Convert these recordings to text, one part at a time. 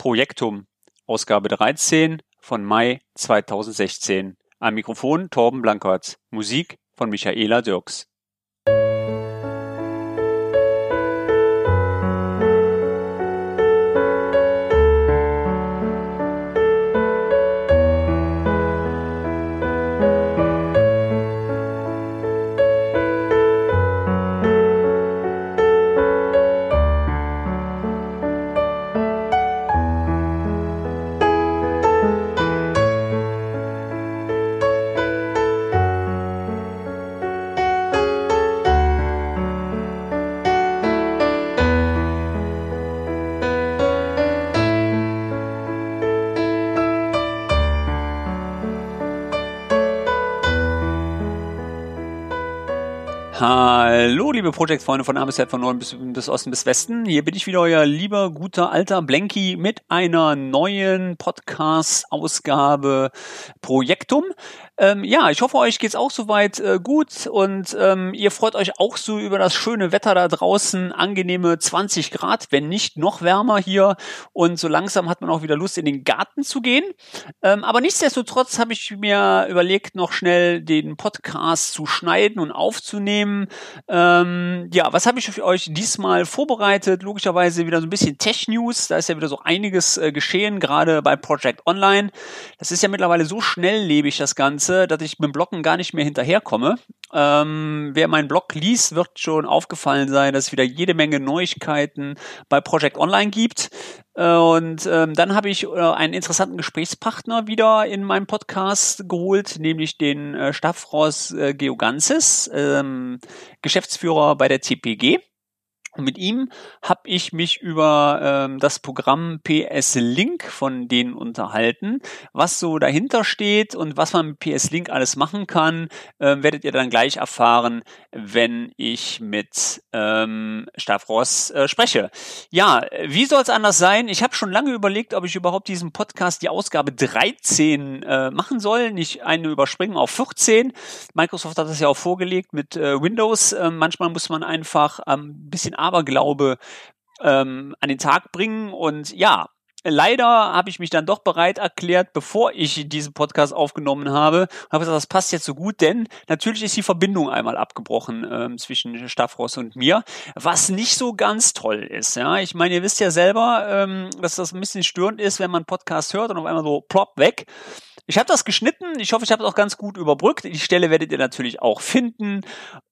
Projektum, Ausgabe 13 von Mai 2016. Am Mikrofon Torben Blankert, Musik von Michaela Dirks. Liebe Projektfreunde von A bis Z, von Norden bis, bis Osten bis Westen. Hier bin ich wieder, euer lieber, guter, alter Blanky mit einer neuen Podcast-Ausgabe Projektum. Ähm, ja, ich hoffe, euch geht's auch soweit äh, gut und ähm, ihr freut euch auch so über das schöne Wetter da draußen, angenehme 20 Grad, wenn nicht noch wärmer hier und so langsam hat man auch wieder Lust in den Garten zu gehen. Ähm, aber nichtsdestotrotz habe ich mir überlegt, noch schnell den Podcast zu schneiden und aufzunehmen. Ähm, ja, was habe ich für euch diesmal vorbereitet? Logischerweise wieder so ein bisschen Tech-News, da ist ja wieder so einiges äh, geschehen, gerade bei Project Online. Das ist ja mittlerweile so schnelllebig, das Ganze Ganze, dass ich mit dem Blocken gar nicht mehr hinterherkomme. Ähm, wer meinen Blog liest, wird schon aufgefallen sein, dass es wieder jede Menge Neuigkeiten bei Project Online gibt. Äh, und ähm, dann habe ich äh, einen interessanten Gesprächspartner wieder in meinem Podcast geholt, nämlich den äh, Stavros äh, Geoganzis, ähm, Geschäftsführer bei der CPG. Und mit ihm habe ich mich über ähm, das Programm PS Link von denen unterhalten. Was so dahinter steht und was man mit PS Link alles machen kann, äh, werdet ihr dann gleich erfahren, wenn ich mit ähm, Stavros äh, spreche. Ja, wie soll es anders sein? Ich habe schon lange überlegt, ob ich überhaupt diesen Podcast die Ausgabe 13 äh, machen soll, nicht eine überspringen auf 14. Microsoft hat das ja auch vorgelegt mit äh, Windows. Äh, manchmal muss man einfach ein ähm, bisschen Aberglaube ähm, an den Tag bringen. Und ja, leider habe ich mich dann doch bereit erklärt, bevor ich diesen Podcast aufgenommen habe, habe gesagt, das passt jetzt so gut, denn natürlich ist die Verbindung einmal abgebrochen ähm, zwischen Stavros und mir, was nicht so ganz toll ist. Ja, ich meine, ihr wisst ja selber, ähm, dass das ein bisschen störend ist, wenn man Podcast hört und auf einmal so plopp weg. Ich habe das geschnitten. Ich hoffe, ich habe es auch ganz gut überbrückt. Die Stelle werdet ihr natürlich auch finden.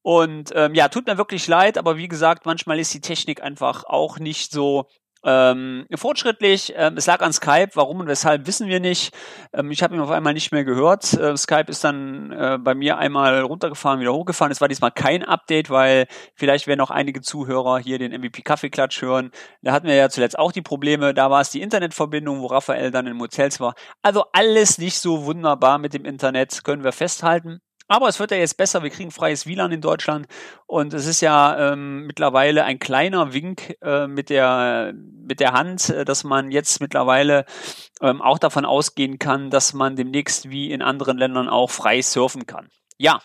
Und ähm, ja, tut mir wirklich leid, aber wie gesagt, manchmal ist die Technik einfach auch nicht so ähm, fortschrittlich. Ähm, es lag an Skype. Warum und weshalb wissen wir nicht. Ähm, ich habe ihn auf einmal nicht mehr gehört. Äh, Skype ist dann äh, bei mir einmal runtergefahren, wieder hochgefahren. Es war diesmal kein Update, weil vielleicht werden auch einige Zuhörer hier den MVP Kaffeeklatsch hören. Da hatten wir ja zuletzt auch die Probleme. Da war es die Internetverbindung, wo Raphael dann in Hotels war. Also alles nicht so wunderbar mit dem Internet, können wir festhalten. Aber es wird ja jetzt besser. Wir kriegen freies WLAN in Deutschland und es ist ja ähm, mittlerweile ein kleiner Wink äh, mit der mit der Hand, äh, dass man jetzt mittlerweile ähm, auch davon ausgehen kann, dass man demnächst wie in anderen Ländern auch frei surfen kann. Ja,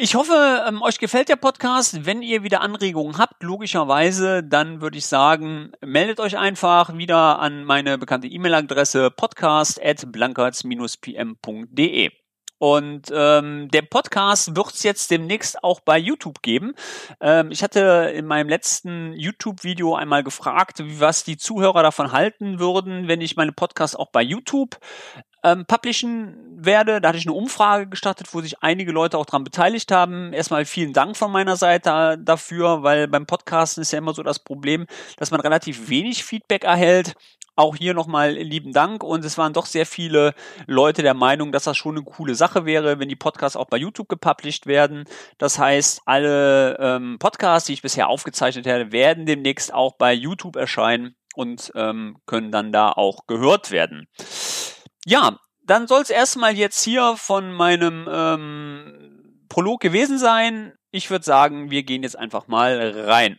ich hoffe, ähm, euch gefällt der Podcast. Wenn ihr wieder Anregungen habt, logischerweise, dann würde ich sagen, meldet euch einfach wieder an meine bekannte E-Mail-Adresse podcast at pmde und ähm, der Podcast wird es jetzt demnächst auch bei YouTube geben. Ähm, ich hatte in meinem letzten YouTube-Video einmal gefragt, was die Zuhörer davon halten würden, wenn ich meine Podcasts auch bei YouTube ähm, publishen werde. Da hatte ich eine Umfrage gestartet, wo sich einige Leute auch dran beteiligt haben. Erstmal vielen Dank von meiner Seite dafür, weil beim Podcasten ist ja immer so das Problem, dass man relativ wenig Feedback erhält. Auch hier nochmal lieben Dank und es waren doch sehr viele Leute der Meinung, dass das schon eine coole Sache wäre, wenn die Podcasts auch bei YouTube gepublished werden. Das heißt, alle ähm, Podcasts, die ich bisher aufgezeichnet habe, werden demnächst auch bei YouTube erscheinen und ähm, können dann da auch gehört werden. Ja, dann soll es erstmal jetzt hier von meinem ähm, Prolog gewesen sein. Ich würde sagen, wir gehen jetzt einfach mal rein.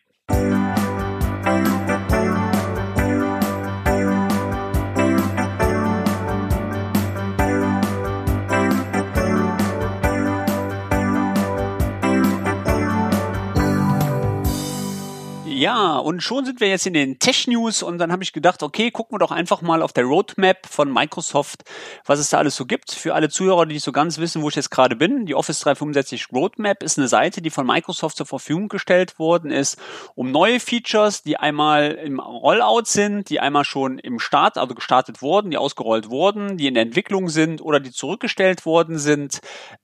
Ja, und schon sind wir jetzt in den Tech-News und dann habe ich gedacht, okay, gucken wir doch einfach mal auf der Roadmap von Microsoft, was es da alles so gibt. Für alle Zuhörer, die nicht so ganz wissen, wo ich jetzt gerade bin, die Office 365 Roadmap ist eine Seite, die von Microsoft zur Verfügung gestellt worden ist, um neue Features, die einmal im Rollout sind, die einmal schon im Start, also gestartet wurden, die ausgerollt wurden, die in der Entwicklung sind oder die zurückgestellt worden sind,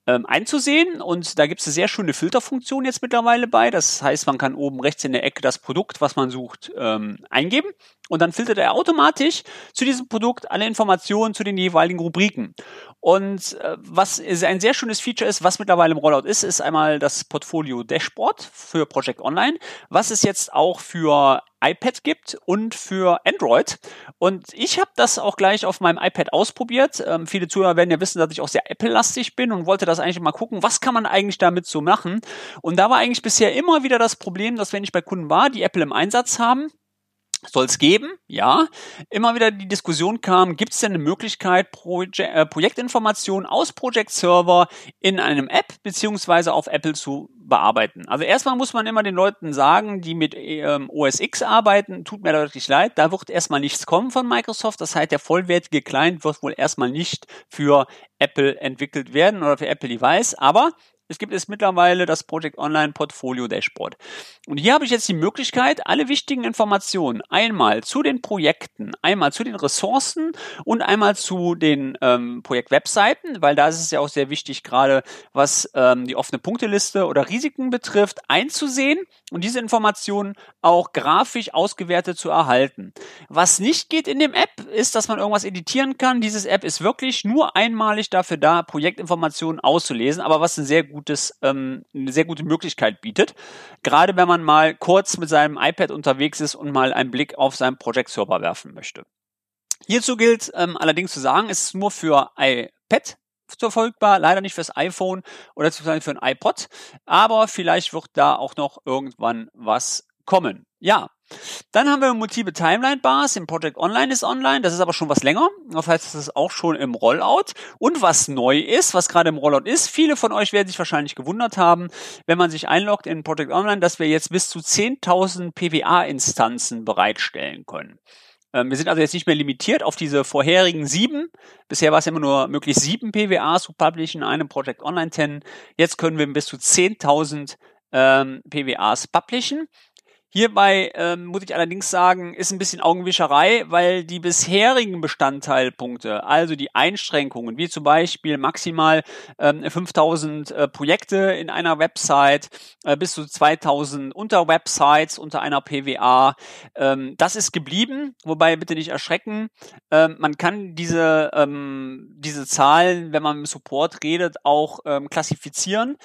ähm, einzusehen. Und da gibt es eine sehr schöne Filterfunktion jetzt mittlerweile bei. Das heißt, man kann oben rechts in der Ecke das Produkt, was man sucht, ähm, eingeben und dann filtert er automatisch zu diesem Produkt alle Informationen zu den jeweiligen Rubriken. Und äh, was ein sehr schönes Feature ist, was mittlerweile im Rollout ist, ist einmal das Portfolio Dashboard für Project Online, was es jetzt auch für iPad gibt und für Android. Und ich habe das auch gleich auf meinem iPad ausprobiert. Ähm, viele Zuhörer werden ja wissen, dass ich auch sehr Apple-lastig bin und wollte das eigentlich mal gucken, was kann man eigentlich damit so machen. Und da war eigentlich bisher immer wieder das Problem, dass wenn ich bei Kunden war, die Apple im Einsatz haben, soll es geben, ja. Immer wieder die Diskussion kam, gibt es denn eine Möglichkeit, Proje äh, Projektinformationen aus Project Server in einem App beziehungsweise auf Apple zu bearbeiten. Also erstmal muss man immer den Leuten sagen, die mit ähm, OS X arbeiten, tut mir deutlich leid, da wird erstmal nichts kommen von Microsoft. Das heißt, der vollwertige Client wird wohl erstmal nicht für Apple entwickelt werden oder für Apple Device, aber es gibt jetzt mittlerweile das Project Online Portfolio Dashboard. Und hier habe ich jetzt die Möglichkeit, alle wichtigen Informationen einmal zu den Projekten, einmal zu den Ressourcen und einmal zu den ähm, Projektwebseiten, weil da ist es ja auch sehr wichtig, gerade was ähm, die offene Punkteliste oder Risiken betrifft, einzusehen und diese Informationen auch grafisch ausgewertet zu erhalten. Was nicht geht in dem App, ist, dass man irgendwas editieren kann. Dieses App ist wirklich nur einmalig dafür da, Projektinformationen auszulesen, aber was ein sehr gutes, ähm, eine sehr gute Möglichkeit bietet. Gerade wenn man mal kurz mit seinem iPad unterwegs ist und mal einen Blick auf seinen Project Server werfen möchte. Hierzu gilt ähm, allerdings zu sagen, es ist nur für iPad verfolgbar, leider nicht fürs iPhone oder für ein iPod, aber vielleicht wird da auch noch irgendwann was kommen. Ja, dann haben wir multiple Timeline Bars. Im Project Online ist online. Das ist aber schon was länger. Das heißt, das ist auch schon im Rollout. Und was neu ist, was gerade im Rollout ist, viele von euch werden sich wahrscheinlich gewundert haben, wenn man sich einloggt in Project Online, dass wir jetzt bis zu 10.000 PWA-Instanzen bereitstellen können. Ähm, wir sind also jetzt nicht mehr limitiert auf diese vorherigen sieben. Bisher war es immer nur möglich, sieben PWAs zu publishen in einem Project Online 10. Jetzt können wir bis zu 10.000 ähm, PWAs publishen. Hierbei ähm, muss ich allerdings sagen, ist ein bisschen Augenwischerei, weil die bisherigen Bestandteilpunkte, also die Einschränkungen, wie zum Beispiel maximal ähm, 5000 äh, Projekte in einer Website, äh, bis zu 2000 Unterwebsites unter einer PWA, ähm, das ist geblieben. Wobei bitte nicht erschrecken, ähm, man kann diese ähm, diese Zahlen, wenn man im Support redet, auch ähm, klassifizieren.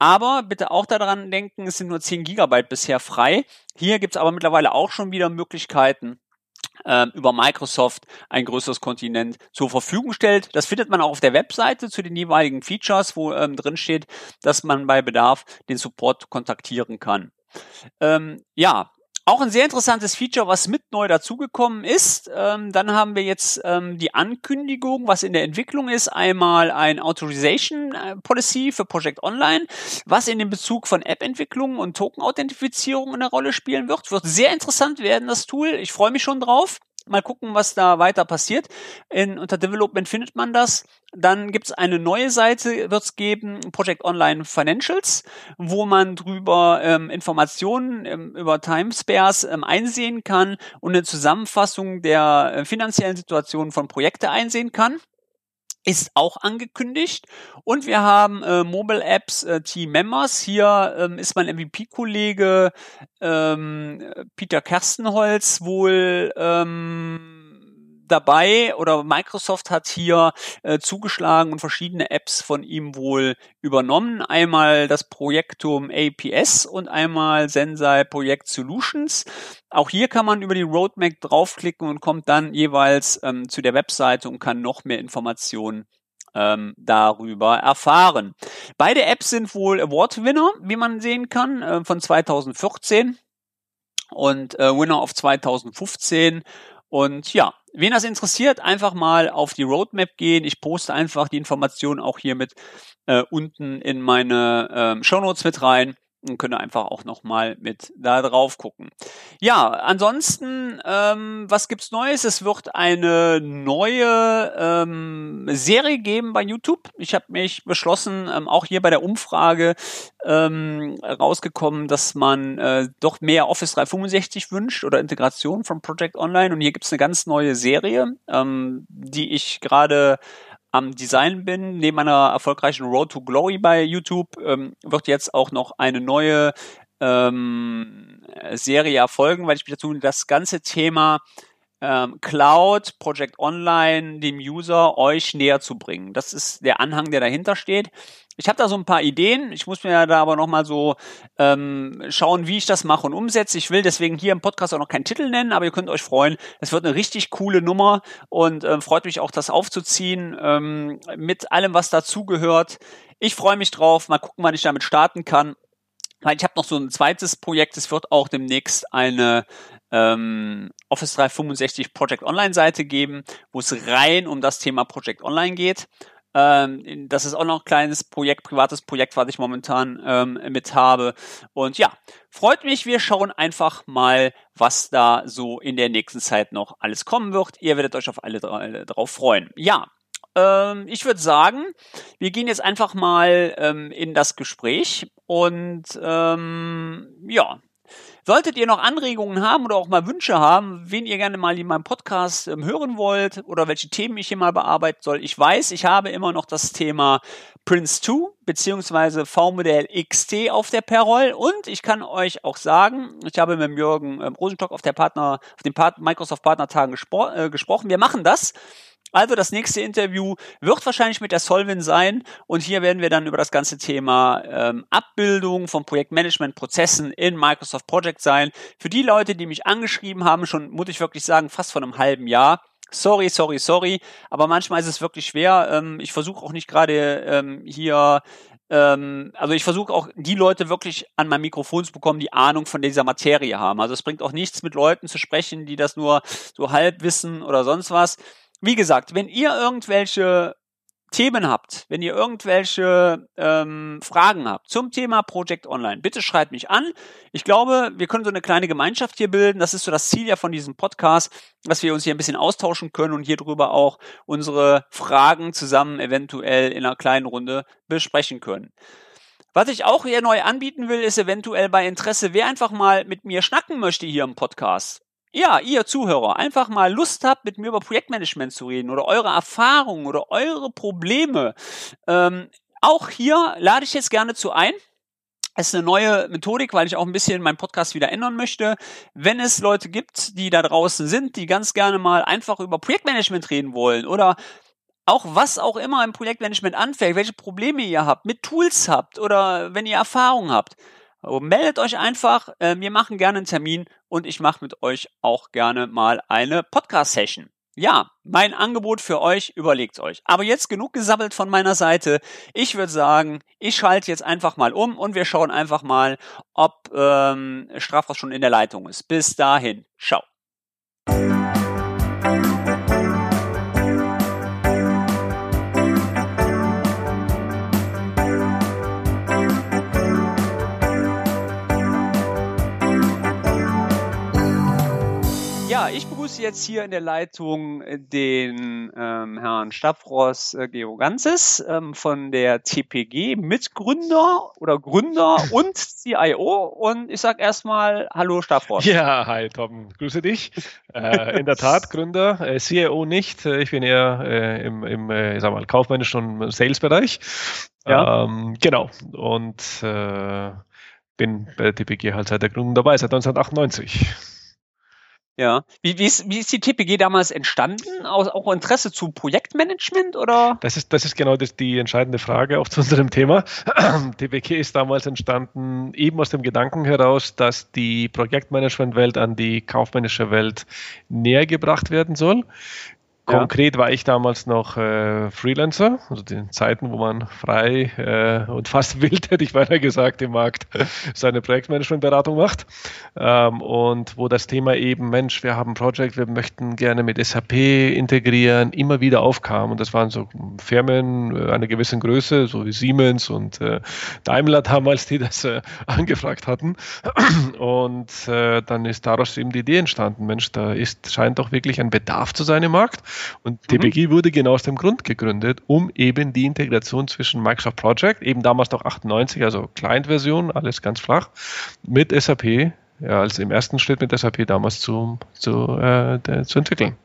Aber bitte auch daran denken, es sind nur 10 Gigabyte bisher frei. Hier gibt es aber mittlerweile auch schon wieder Möglichkeiten, ähm, über Microsoft ein größeres Kontinent zur Verfügung stellt. Das findet man auch auf der Webseite zu den jeweiligen Features, wo ähm, drin steht, dass man bei Bedarf den Support kontaktieren kann. Ähm, ja, auch ein sehr interessantes Feature, was mit neu dazugekommen ist. Ähm, dann haben wir jetzt ähm, die Ankündigung, was in der Entwicklung ist. Einmal ein Authorization äh, Policy für Project Online, was in dem Bezug von App-Entwicklung und Token-Authentifizierung eine Rolle spielen wird. Wird sehr interessant werden, das Tool. Ich freue mich schon drauf. Mal gucken, was da weiter passiert. In, unter Development findet man das. Dann gibt es eine neue Seite, wird es geben, Project Online Financials, wo man drüber ähm, Informationen ähm, über Timespares ähm, einsehen kann und eine Zusammenfassung der äh, finanziellen Situation von Projekte einsehen kann ist auch angekündigt. Und wir haben äh, Mobile Apps äh, Team Members. Hier ähm, ist mein MVP-Kollege ähm, Peter Kerstenholz wohl ähm, dabei oder Microsoft hat hier äh, zugeschlagen und verschiedene Apps von ihm wohl übernommen. Einmal das Projektum APS und einmal Sensei Project Solutions. Auch hier kann man über die Roadmap draufklicken und kommt dann jeweils ähm, zu der Webseite und kann noch mehr Informationen ähm, darüber erfahren. Beide Apps sind wohl Award-Winner, wie man sehen kann, äh, von 2014 und äh, Winner of 2015 und ja, wen das interessiert, einfach mal auf die Roadmap gehen. Ich poste einfach die Informationen auch hier mit äh, unten in meine ähm, Show Notes mit rein. Und könnt ihr einfach auch nochmal mit da drauf gucken. Ja, ansonsten, ähm, was gibt's Neues? Es wird eine neue ähm, Serie geben bei YouTube. Ich habe mich beschlossen, ähm, auch hier bei der Umfrage ähm, rausgekommen, dass man äh, doch mehr Office 365 wünscht oder Integration von Project Online. Und hier gibt's eine ganz neue Serie, ähm, die ich gerade am Design bin, neben meiner erfolgreichen Road to Glory bei YouTube, ähm, wird jetzt auch noch eine neue ähm, Serie erfolgen, weil ich mich dazu das ganze Thema ähm, Cloud, Project Online, dem User euch näher zu bringen. Das ist der Anhang, der dahinter steht. Ich habe da so ein paar Ideen. Ich muss mir da aber nochmal so ähm, schauen, wie ich das mache und umsetze. Ich will deswegen hier im Podcast auch noch keinen Titel nennen, aber ihr könnt euch freuen. Es wird eine richtig coole Nummer und ähm, freut mich auch, das aufzuziehen ähm, mit allem, was dazugehört. Ich freue mich drauf. Mal gucken, wann ich damit starten kann. Weil ich habe noch so ein zweites Projekt. Es wird auch demnächst eine ähm, Office 365 Project Online Seite geben, wo es rein um das Thema Project Online geht. Ähm, das ist auch noch ein kleines Projekt, privates Projekt, was ich momentan ähm, mit habe. Und ja, freut mich. Wir schauen einfach mal, was da so in der nächsten Zeit noch alles kommen wird. Ihr werdet euch auf alle drauf freuen. Ja, ähm, ich würde sagen, wir gehen jetzt einfach mal ähm, in das Gespräch und ähm, ja, Solltet ihr noch Anregungen haben oder auch mal Wünsche haben, wen ihr gerne mal in meinem Podcast ähm, hören wollt oder welche Themen ich hier mal bearbeiten soll, ich weiß, ich habe immer noch das Thema Prince 2 beziehungsweise V-Modell XT auf der Perroll und ich kann euch auch sagen, ich habe mit Jürgen ähm, Rosenstock auf der Partner, auf den Part Microsoft Partnertagen äh, gesprochen. Wir machen das. Also das nächste Interview wird wahrscheinlich mit der Solvin sein und hier werden wir dann über das ganze Thema ähm, Abbildung von Projektmanagement-Prozessen in Microsoft Project sein. Für die Leute, die mich angeschrieben haben, schon muss ich wirklich sagen, fast vor einem halben Jahr. Sorry, sorry, sorry, aber manchmal ist es wirklich schwer. Ähm, ich versuche auch nicht gerade ähm, hier ähm, also ich versuche auch die Leute wirklich an mein Mikrofon zu bekommen, die Ahnung von dieser Materie haben. Also es bringt auch nichts mit Leuten zu sprechen, die das nur so halb wissen oder sonst was wie gesagt, wenn ihr irgendwelche Themen habt, wenn ihr irgendwelche ähm, Fragen habt zum Thema Project Online, bitte schreibt mich an. Ich glaube, wir können so eine kleine Gemeinschaft hier bilden. Das ist so das Ziel ja von diesem Podcast, dass wir uns hier ein bisschen austauschen können und hier drüber auch unsere Fragen zusammen eventuell in einer kleinen Runde besprechen können. Was ich auch hier neu anbieten will, ist eventuell bei Interesse, wer einfach mal mit mir schnacken möchte hier im Podcast ja, ihr Zuhörer, einfach mal Lust habt, mit mir über Projektmanagement zu reden oder eure Erfahrungen oder eure Probleme, ähm, auch hier lade ich jetzt gerne zu ein. Es ist eine neue Methodik, weil ich auch ein bisschen meinen Podcast wieder ändern möchte. Wenn es Leute gibt, die da draußen sind, die ganz gerne mal einfach über Projektmanagement reden wollen oder auch was auch immer im Projektmanagement anfällt, welche Probleme ihr habt, mit Tools habt oder wenn ihr Erfahrung habt, meldet euch einfach. Äh, wir machen gerne einen Termin und ich mache mit euch auch gerne mal eine Podcast-Session. Ja, mein Angebot für euch, überlegt euch. Aber jetzt genug gesammelt von meiner Seite. Ich würde sagen, ich schalte jetzt einfach mal um und wir schauen einfach mal, ob ähm, Strafhaus schon in der Leitung ist. Bis dahin, ciao. Ich begrüße jetzt hier in der Leitung äh, den ähm, Herrn Stavros äh, Georganzis ähm, von der TPG, Mitgründer oder Gründer und CIO. Und ich sage erstmal Hallo Stavros. Ja, hi Tom, grüße dich. Äh, in der Tat Gründer, äh, CIO nicht. Äh, ich bin eher äh, im, im äh, sag mal, kaufmännischen und Sales-Bereich. Ja. Ähm, genau. Und bin bei der TPG halt seit der Gründung dabei, seit 1998. Ja. Wie, wie, ist, wie ist die TPG damals entstanden? Aus auch Interesse zu Projektmanagement oder? Das ist, das ist genau das, die entscheidende Frage auch zu unserem Thema. TPG ist damals entstanden eben aus dem Gedanken heraus, dass die Projektmanagement-Welt an die kaufmännische Welt näher gebracht werden soll. Konkret war ich damals noch äh, Freelancer, also den Zeiten, wo man frei äh, und fast wild, hätte ich weiter gesagt, im Markt seine Projektmanagementberatung macht. Ähm, und wo das Thema eben, Mensch, wir haben ein Projekt, wir möchten gerne mit SAP integrieren, immer wieder aufkam. Und das waren so Firmen äh, einer gewissen Größe, so wie Siemens und äh, Daimler damals, die das äh, angefragt hatten. Und äh, dann ist daraus eben die Idee entstanden, Mensch, da ist, scheint doch wirklich ein Bedarf zu sein im Markt. Und TPG mhm. wurde genau aus dem Grund gegründet, um eben die Integration zwischen Microsoft Project, eben damals noch 98, also Client-Version, alles ganz flach, mit SAP, ja, als im ersten Schritt mit SAP damals zu, zu, äh, zu entwickeln.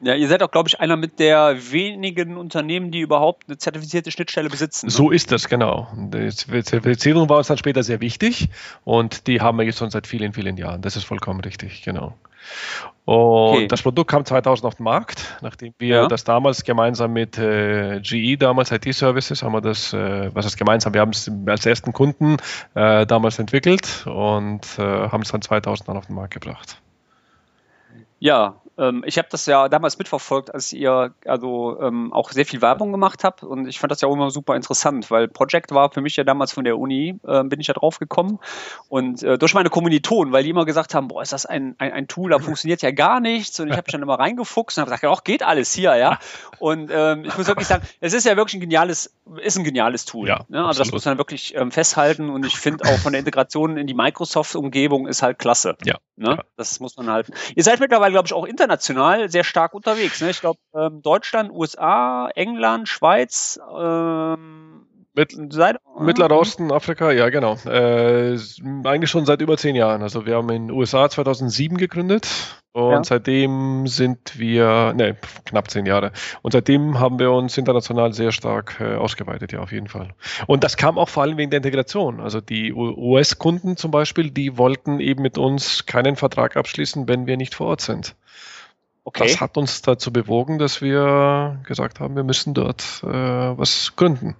Ja, ihr seid auch, glaube ich, einer mit der wenigen Unternehmen, die überhaupt eine zertifizierte Schnittstelle besitzen. Ne? So ist das, genau. Die Zertifizierung war uns dann später sehr wichtig und die haben wir jetzt schon seit vielen, vielen Jahren. Das ist vollkommen richtig, genau. Und okay. das Produkt kam 2000 auf den Markt, nachdem wir ja. das damals gemeinsam mit äh, GE, damals IT-Services, haben wir das, äh, was heißt gemeinsam, wir haben es als ersten Kunden äh, damals entwickelt und äh, haben es dann 2000 dann auf den Markt gebracht. Ja, ähm, ich habe das ja damals mitverfolgt, als ihr also ähm, auch sehr viel Werbung gemacht habt und ich fand das ja auch immer super interessant, weil Project war für mich ja damals von der Uni, äh, bin ich ja drauf gekommen und äh, durch meine Kommilitonen, weil die immer gesagt haben, boah, ist das ein, ein, ein Tool, da funktioniert ja gar nichts und ich habe mich dann immer reingefuchst und habe gesagt, auch geht alles hier, ja. Und ähm, ich muss wirklich sagen, es ist ja wirklich ein geniales, ist ein geniales Tool. Ja, ne? Also das muss man wirklich ähm, festhalten und ich finde auch von der Integration in die Microsoft-Umgebung ist halt klasse. Ja. Ne? ja. Das muss man halten. Ihr seid mittlerweile, glaube ich, auch international international sehr stark unterwegs. Ne? Ich glaube, ähm, Deutschland, USA, England, Schweiz, ähm, mit, seit, Mittlerer Osten, Afrika, ja genau. Äh, eigentlich schon seit über zehn Jahren. Also wir haben in den USA 2007 gegründet und ja. seitdem sind wir, ne, knapp zehn Jahre. Und seitdem haben wir uns international sehr stark äh, ausgeweitet, ja, auf jeden Fall. Und das kam auch vor allem wegen der Integration. Also die US-Kunden zum Beispiel, die wollten eben mit uns keinen Vertrag abschließen, wenn wir nicht vor Ort sind. Okay. Das hat uns dazu bewogen, dass wir gesagt haben, wir müssen dort äh, was gründen.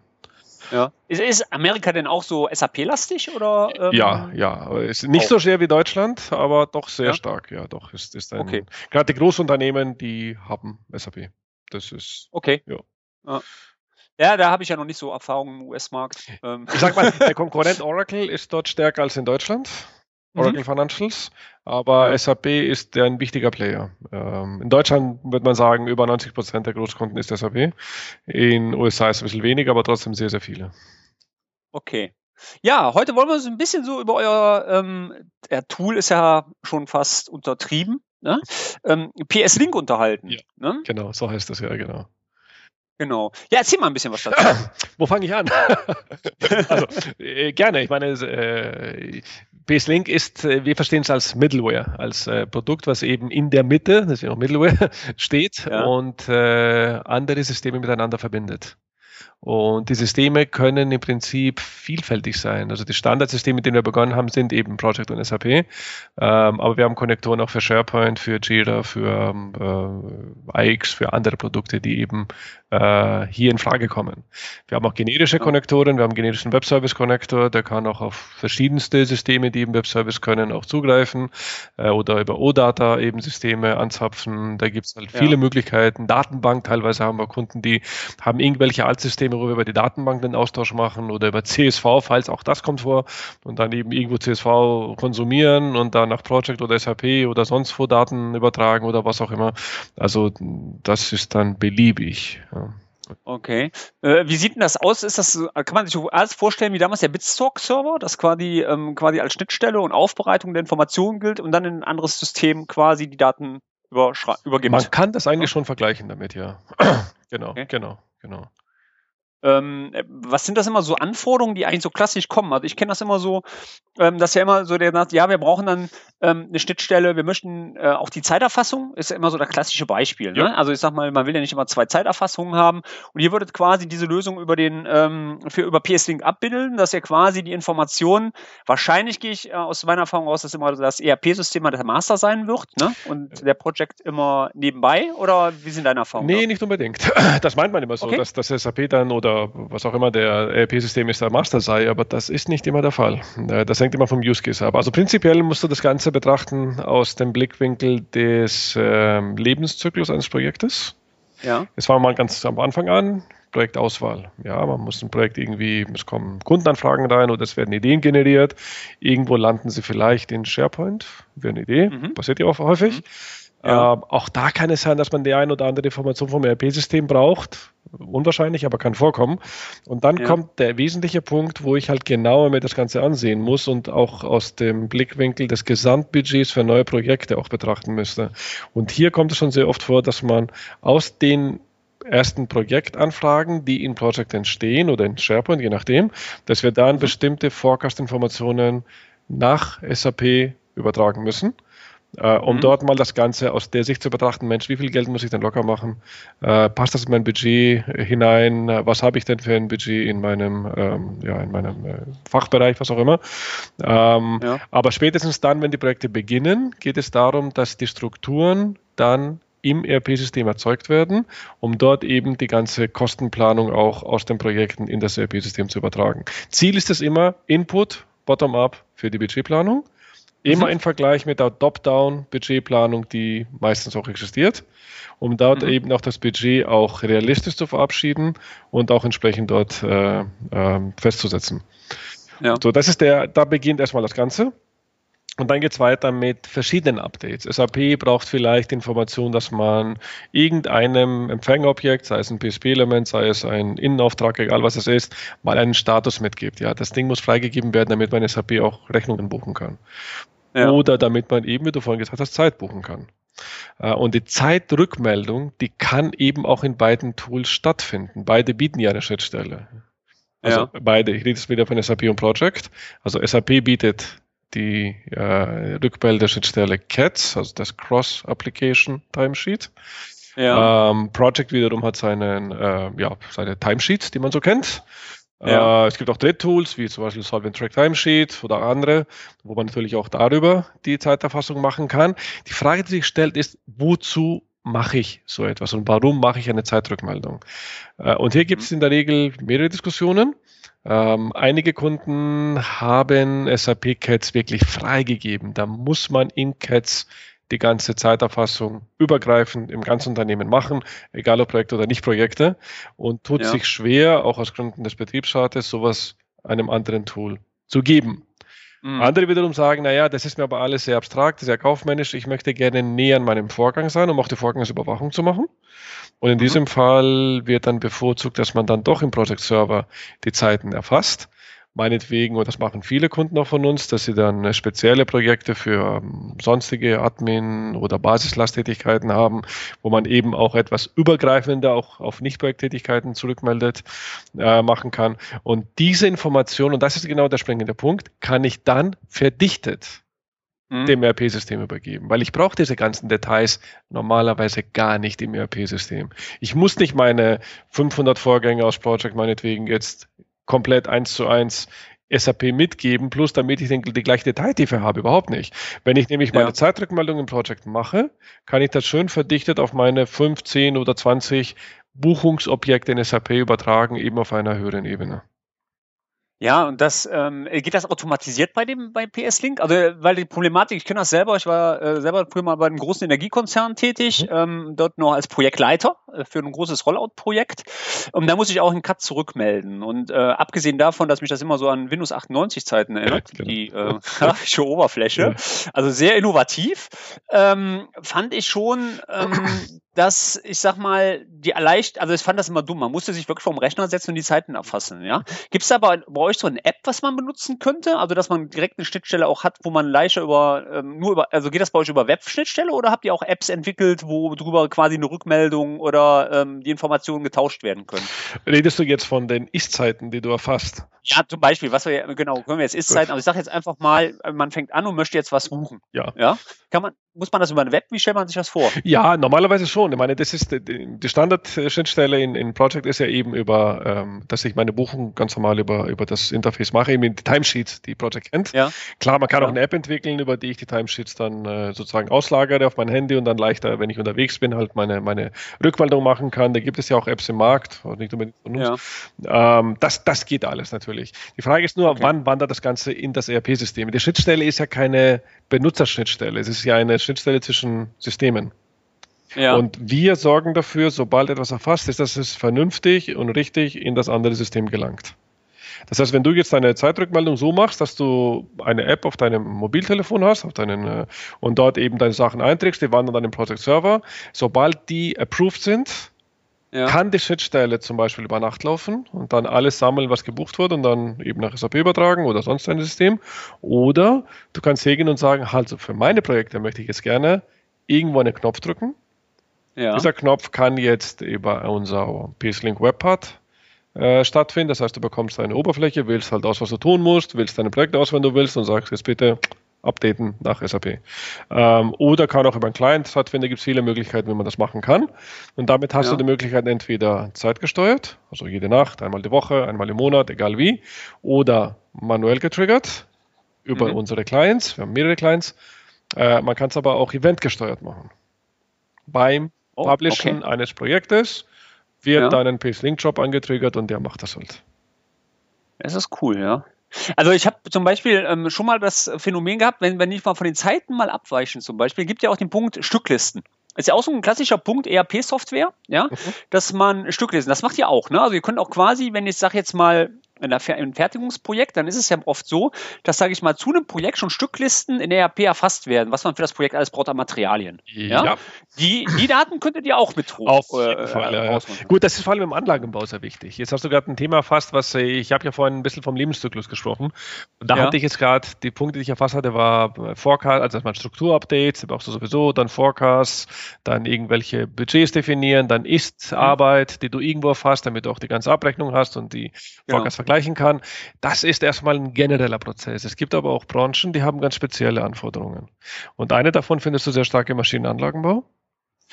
Ja. Ist, ist, Amerika denn auch so SAP-lastig oder? Ähm? Ja, ja. Ist nicht auch. so schwer wie Deutschland, aber doch sehr ja? stark. Ja, doch. Ist, ist ein, okay. Gerade die Großunternehmen, die haben SAP. Das ist. Okay. Ja. ja. Ja, da habe ich ja noch nicht so Erfahrungen im US-Markt. Ähm. Ich sag mal, der Konkurrent Oracle ist dort stärker als in Deutschland. Oracle mhm. Financials, aber. SAP ist ein wichtiger Player. Ähm, in Deutschland würde man sagen, über 90 Prozent der Großkunden ist SAP. In USA ist es ein bisschen weniger, aber trotzdem sehr, sehr viele. Okay. Ja, heute wollen wir uns ein bisschen so über euer ähm, Tool ist ja schon fast untertrieben, ne? ähm, PS Link unterhalten. Ja, ne? Genau, so heißt das ja, genau. Genau. Ja, erzähl mal ein bisschen was dazu. Wo fange ich an? also, äh, gerne. Ich meine, äh, BSLink ist, äh, wir verstehen es als Middleware, als äh, Produkt, was eben in der Mitte, das ist ja auch Middleware, steht ja. und äh, andere Systeme miteinander verbindet. Und die Systeme können im Prinzip vielfältig sein. Also die Standardsysteme, mit denen wir begonnen haben, sind eben Project und SAP. Ähm, aber wir haben Konnektoren auch für SharePoint, für Jira, für äh, IX, für andere Produkte, die eben äh, hier in Frage kommen. Wir haben auch generische Konnektoren, wir haben einen generischen Webservice-Konnektor, der kann auch auf verschiedenste Systeme, die im Webservice können, auch zugreifen äh, oder über OData eben Systeme anzapfen. Da gibt es halt viele ja. Möglichkeiten. Datenbank, teilweise haben wir Kunden, die haben irgendwelche Altsysteme, wo wir über die Datenbank den Austausch machen oder über CSV, falls auch das kommt vor und dann eben irgendwo CSV konsumieren und dann nach Project oder SAP oder sonst wo Daten übertragen oder was auch immer. Also das ist dann beliebig. Okay. Äh, wie sieht denn das aus? Ist das, kann man sich alles vorstellen wie damals der Bitstalk-Server, das quasi, ähm, quasi als Schnittstelle und Aufbereitung der Informationen gilt und dann in ein anderes System quasi die Daten übergibt? Man kann das eigentlich schon vergleichen damit, ja. genau, okay. genau, genau. Ähm, was sind das immer so Anforderungen, die eigentlich so klassisch kommen? Also ich kenne das immer so, ähm, dass ja immer so der sagt, ja, wir brauchen dann ähm, eine Schnittstelle, wir möchten äh, auch die Zeiterfassung, ist ja immer so das klassische Beispiel. Ne? Ja. Also ich sag mal, man will ja nicht immer zwei Zeiterfassungen haben und ihr würdet quasi diese Lösung über den ähm, für über PS-Link abbilden, dass ihr quasi die Informationen, wahrscheinlich gehe ich äh, aus meiner Erfahrung aus, dass immer das ERP-System der Master sein wird ne? und der Projekt immer nebenbei oder wie sind deine Erfahrungen? Nee, da? nicht unbedingt. Das meint man immer so, okay. dass das SAP dann oder was auch immer der ERP-System ist, der Master sei, aber das ist nicht immer der Fall. Äh, das hängt immer vom Use Case ab. Also prinzipiell musst du das Ganze betrachten aus dem Blickwinkel des äh, Lebenszyklus eines Projektes. Ja. Es war mal ganz am Anfang an, Projektauswahl. Ja, man muss ein Projekt irgendwie, es kommen Kundenanfragen rein oder es werden Ideen generiert. Irgendwo landen sie vielleicht in SharePoint, wäre eine Idee, mhm. passiert ja auch häufig. Mhm. Ja. Ähm, auch da kann es sein, dass man die ein oder andere Information vom ERP-System braucht. Unwahrscheinlich, aber kann vorkommen. Und dann ja. kommt der wesentliche Punkt, wo ich halt genauer mir das Ganze ansehen muss und auch aus dem Blickwinkel des Gesamtbudgets für neue Projekte auch betrachten müsste. Und hier kommt es schon sehr oft vor, dass man aus den ersten Projektanfragen, die in Project entstehen oder in SharePoint, je nachdem, dass wir dann mhm. bestimmte Forecast-Informationen nach SAP übertragen müssen äh, um mhm. dort mal das Ganze aus der Sicht zu betrachten, Mensch, wie viel Geld muss ich denn locker machen? Äh, passt das in mein Budget hinein? Was habe ich denn für ein Budget in meinem, ähm, ja, in meinem äh, Fachbereich, was auch immer? Ähm, ja. Aber spätestens dann, wenn die Projekte beginnen, geht es darum, dass die Strukturen dann im ERP-System erzeugt werden, um dort eben die ganze Kostenplanung auch aus den Projekten in das ERP-System zu übertragen. Ziel ist es immer Input, Bottom-up für die Budgetplanung Immer mhm. im Vergleich mit der Top-Down-Budgetplanung, die meistens auch existiert, um dort mhm. eben auch das Budget auch realistisch zu verabschieden und auch entsprechend dort äh, äh, festzusetzen. Ja. So, das ist der, da beginnt erstmal das Ganze. Und dann geht es weiter mit verschiedenen Updates. SAP braucht vielleicht Informationen, dass man irgendeinem Empfängerobjekt, sei es ein PSP-Element, sei es ein Innenauftrag, egal was es ist, mal einen Status mitgibt. Ja, das Ding muss freigegeben werden, damit man SAP auch Rechnungen buchen kann. Ja. Oder damit man eben, wie du vorhin gesagt hast, Zeit buchen kann. Äh, und die Zeitrückmeldung, die kann eben auch in beiden Tools stattfinden. Beide bieten ja eine Schnittstelle. Also ja. beide, ich rede jetzt wieder von SAP und Project. Also SAP bietet die äh, Rückmeldeschnittstelle CATS, also das Cross Application Timesheet. Ja. Ähm, Project wiederum hat seinen, äh, ja, seine Timesheets, die man so kennt. Ja. Äh, es gibt auch Dritt-Tools, wie zum Beispiel Solvent Track Timesheet oder andere, wo man natürlich auch darüber die Zeiterfassung machen kann. Die Frage, die sich stellt, ist, wozu mache ich so etwas und warum mache ich eine Zeitrückmeldung? Äh, und hier gibt es in der Regel mehrere Diskussionen. Ähm, einige Kunden haben SAP Cats wirklich freigegeben. Da muss man in Cats die ganze Zeiterfassung übergreifend im ganzen Unternehmen machen, egal ob Projekte oder nicht Projekte, und tut ja. sich schwer, auch aus Gründen des Betriebsrates, sowas einem anderen Tool zu geben. Mhm. Andere wiederum sagen, naja, das ist mir aber alles sehr abstrakt, sehr kaufmännisch, ich möchte gerne näher an meinem Vorgang sein, um auch die Vorgangsüberwachung zu machen. Und in mhm. diesem Fall wird dann bevorzugt, dass man dann doch im Project Server die Zeiten erfasst meinetwegen, und das machen viele Kunden auch von uns, dass sie dann äh, spezielle Projekte für ähm, sonstige Admin- oder Basislasttätigkeiten haben, wo man eben auch etwas übergreifender auch auf Nicht-Projekttätigkeiten zurückmeldet, äh, machen kann. Und diese Information, und das ist genau der springende Punkt, kann ich dann verdichtet mhm. dem ERP-System übergeben, weil ich brauche diese ganzen Details normalerweise gar nicht im ERP-System. Ich muss nicht meine 500 Vorgänge aus Project meinetwegen jetzt komplett eins zu eins SAP mitgeben, plus damit ich den, die gleiche Detailtiefe habe, überhaupt nicht. Wenn ich nämlich meine ja. Zeitrückmeldung im Projekt mache, kann ich das schön verdichtet auf meine 15 oder 20 Buchungsobjekte in SAP übertragen, eben auf einer höheren Ebene. Ja, und das ähm, geht das automatisiert bei dem bei PS Link? Also weil die Problematik, ich kenne das selber, ich war äh, selber früher mal bei einem großen Energiekonzern tätig, mhm. ähm, dort noch als Projektleiter für ein großes Rollout-Projekt. Und da muss ich auch einen Cut zurückmelden. Und äh, abgesehen davon, dass mich das immer so an Windows 98 Zeiten erinnert, ja, genau. die äh, grafische Oberfläche, ja. also sehr innovativ, ähm, fand ich schon ähm, dass ich sag mal, die leicht, also ich fand das immer dumm. Man musste sich wirklich vor dem Rechner setzen und die Zeiten erfassen. Ja, gibt es aber bei euch so eine App, was man benutzen könnte? Also dass man direkt eine Schnittstelle auch hat, wo man leichter über ähm, nur über, also geht das bei euch über Web-Schnittstelle oder habt ihr auch Apps entwickelt, wo drüber quasi eine Rückmeldung oder ähm, die Informationen getauscht werden können? Redest du jetzt von den Ist-Zeiten, die du erfasst? Ja, zum Beispiel, was wir genau können wir jetzt Ist-Zeiten, aber ich sage jetzt einfach mal, man fängt an und möchte jetzt was buchen. Ja. Ja. Kann man, muss man das über ein Web? Wie stellt man sich das vor? Ja, normalerweise schon. Ich meine, das ist die Standardschnittstelle in, in Project ist ja eben über, ähm, dass ich meine Buchung ganz normal über, über das Interface mache, eben die Timesheets, die Project kennt. Ja. Klar, man kann ja. auch eine App entwickeln, über die ich die Timesheets dann äh, sozusagen auslagere auf mein Handy und dann leichter, wenn ich unterwegs bin, halt meine, meine Rückmeldung machen kann. Da gibt es ja auch Apps im Markt, nicht unbedingt von uns. Ja. Ähm, das, das geht alles natürlich. Die Frage ist nur, okay. wann wandert das Ganze in das ERP-System? Die Schnittstelle ist ja keine Benutzerschnittstelle. Es ist ja eine Schnittstelle zwischen Systemen. Ja. Und wir sorgen dafür, sobald etwas erfasst ist, dass es vernünftig und richtig in das andere System gelangt. Das heißt, wenn du jetzt deine Zeitrückmeldung so machst, dass du eine App auf deinem Mobiltelefon hast auf deinen, äh, und dort eben deine Sachen einträgst, die wandern dann im Project Server, sobald die approved sind, ja. kann die Schnittstelle zum Beispiel über Nacht laufen und dann alles sammeln, was gebucht wurde und dann eben nach SAP übertragen oder sonst ein System. Oder du kannst hingehen und sagen, also für meine Projekte möchte ich jetzt gerne irgendwo einen Knopf drücken. Ja. Dieser Knopf kann jetzt über unser PSLink Webpad äh, stattfinden. Das heißt, du bekommst eine Oberfläche, wählst halt aus, was du tun musst, wählst deine Projekte aus, wenn du willst und sagst jetzt bitte updaten nach SAP. Ähm, oder kann auch über einen Client stattfinden, da gibt es viele Möglichkeiten, wie man das machen kann. Und damit hast ja. du die Möglichkeit entweder zeitgesteuert, also jede Nacht, einmal die Woche, einmal im Monat, egal wie, oder manuell getriggert über mhm. unsere Clients. Wir haben mehrere Clients. Äh, man kann es aber auch eventgesteuert machen. Beim oh, Publishen okay. eines Projektes wird ja. dann ein Pace-Link-Job angetriggert und der macht das halt. Das ist cool, ja. Also ich habe zum Beispiel ähm, schon mal das Phänomen gehabt, wenn, wenn ich mal von den Zeiten mal abweichen zum Beispiel, gibt ja auch den Punkt Stücklisten. Ist ja auch so ein klassischer Punkt ERP-Software, ja, mhm. dass man Stücklisten, das macht ihr auch, ne? Also ihr könnt auch quasi, wenn ich sage jetzt mal, in einem Fertigungsprojekt, dann ist es ja oft so, dass, sage ich mal, zu einem Projekt schon Stücklisten in ERP erfasst werden, was man für das Projekt alles braucht an Materialien. Ja. ja. Die, die Daten könntet ihr auch mit hoch. Auf jeden äh, Fall, ja, ja. Gut, das ist vor allem im Anlagenbau sehr wichtig. Jetzt hast du gerade ein Thema erfasst, was äh, ich habe ja vorhin ein bisschen vom Lebenszyklus gesprochen. Und da hatte ich jetzt gerade die Punkte, die ich erfasst hatte, war Forecast, also erstmal Strukturupdates, da brauchst du sowieso, dann Forecasts, dann irgendwelche Budgets definieren, dann Ist-Arbeit, die du irgendwo erfasst, damit du auch die ganze Abrechnung hast und die genau. Forecasts vergleichen kann. Das ist erstmal ein genereller Prozess. Es gibt aber auch Branchen, die haben ganz spezielle Anforderungen. Und eine davon findest du sehr stark im Maschinenanlagenbau.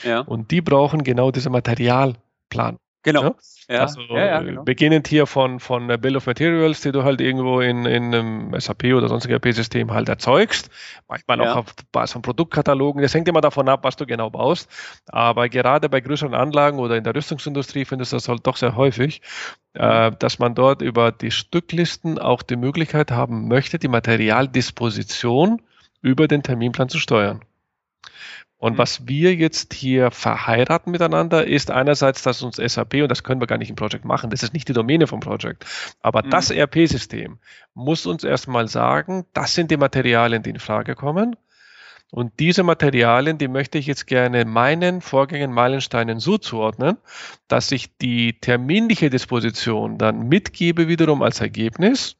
Ja. Und die brauchen genau diese Materialplan. Genau. Ja? Ja. Also, ja, ja, genau. Beginnend hier von, von Bill of Materials, die du halt irgendwo in, in einem SAP oder sonstigen ERP-System halt erzeugst. Manchmal auch auf Basis von Produktkatalogen. Das hängt immer davon ab, was du genau baust. Aber gerade bei größeren Anlagen oder in der Rüstungsindustrie findest du das halt doch sehr häufig, äh, dass man dort über die Stücklisten auch die Möglichkeit haben möchte, die Materialdisposition über den Terminplan zu steuern. Und mhm. was wir jetzt hier verheiraten miteinander, ist einerseits, dass uns SAP, und das können wir gar nicht im Projekt machen, das ist nicht die Domäne vom Project, aber mhm. das ERP-System muss uns erstmal sagen, das sind die Materialien, die in Frage kommen. Und diese Materialien, die möchte ich jetzt gerne meinen Vorgängen, Meilensteinen so zuordnen, dass ich die terminliche Disposition dann mitgebe wiederum als Ergebnis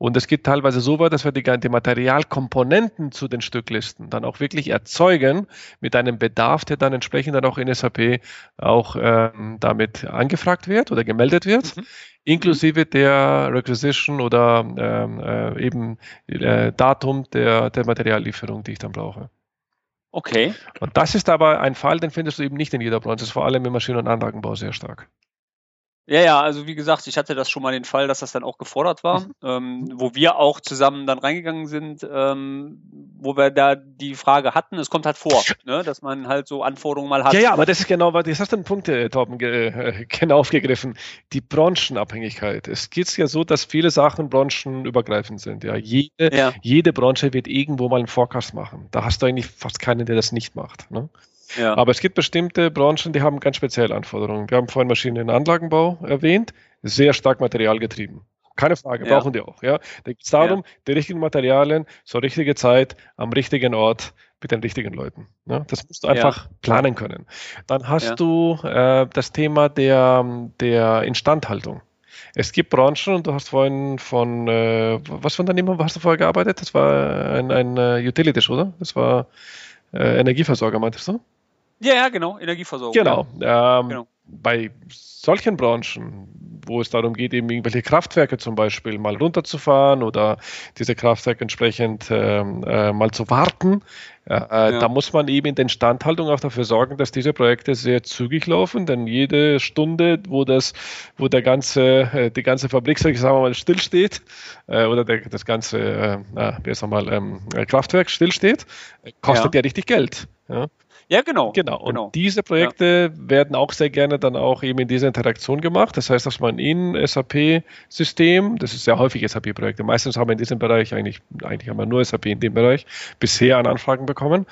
und es geht teilweise so weit, dass wir die, die Materialkomponenten zu den Stücklisten dann auch wirklich erzeugen mit einem Bedarf, der dann entsprechend dann auch in SAP auch ähm, damit angefragt wird oder gemeldet wird. Mhm inklusive der Requisition oder ähm, äh, eben äh, Datum der, der Materiallieferung, die ich dann brauche. Okay. Und das ist aber ein Fall, den findest du eben nicht in jeder Branche. Das ist vor allem im Maschinen- und Anlagenbau sehr stark. Ja, ja, also wie gesagt, ich hatte das schon mal den Fall, dass das dann auch gefordert war, mhm. ähm, wo wir auch zusammen dann reingegangen sind, ähm, wo wir da die Frage hatten, es kommt halt vor, ne, dass man halt so Anforderungen mal hat. Ja, ja, aber das ist genau, das hast du einen Punkt, äh, Torben, äh, genau aufgegriffen. Die Branchenabhängigkeit. Es geht ja so, dass viele Sachen branchenübergreifend sind. Ja, jede, ja. jede Branche wird irgendwo mal einen Forecast machen. Da hast du eigentlich fast keinen, der das nicht macht. Ne? Ja. Aber es gibt bestimmte Branchen, die haben ganz spezielle Anforderungen. Wir haben vorhin Maschinen- und Anlagenbau erwähnt, sehr stark materialgetrieben. Keine Frage, ja. brauchen die auch. Ja? Da geht es darum, ja. die richtigen Materialien zur richtigen Zeit, am richtigen Ort, mit den richtigen Leuten. Ne? Das musst du einfach ja. planen können. Dann hast du äh, das Thema der, der Instandhaltung. Es gibt Branchen, und du hast vorhin von, äh, was von Unternehmen hast du vorher gearbeitet? Das war ein, ein uh, Utilities, oder? Das war äh, Energieversorger, meintest du? Ja, ja, genau, Energieversorgung. Genau. Ähm, genau. Bei solchen Branchen, wo es darum geht, eben irgendwelche Kraftwerke zum Beispiel mal runterzufahren oder diese Kraftwerke entsprechend ähm, äh, mal zu warten, äh, ja. da muss man eben in der Instandhaltung auch dafür sorgen, dass diese Projekte sehr zügig laufen, denn jede Stunde, wo das, wo der ganze, äh, die ganze Fabrik, sagen wir mal, stillsteht, äh, oder der, das ganze, äh, wie mal, ähm, Kraftwerk stillsteht, kostet ja, ja richtig Geld. Ja. Ja, genau. Genau. Und genau. diese Projekte ja. werden auch sehr gerne dann auch eben in dieser Interaktion gemacht. Das heißt, dass man in SAP-System, das ist sehr häufig SAP-Projekte, meistens haben wir in diesem Bereich eigentlich, eigentlich haben wir nur SAP in dem Bereich bisher an Anfragen bekommen.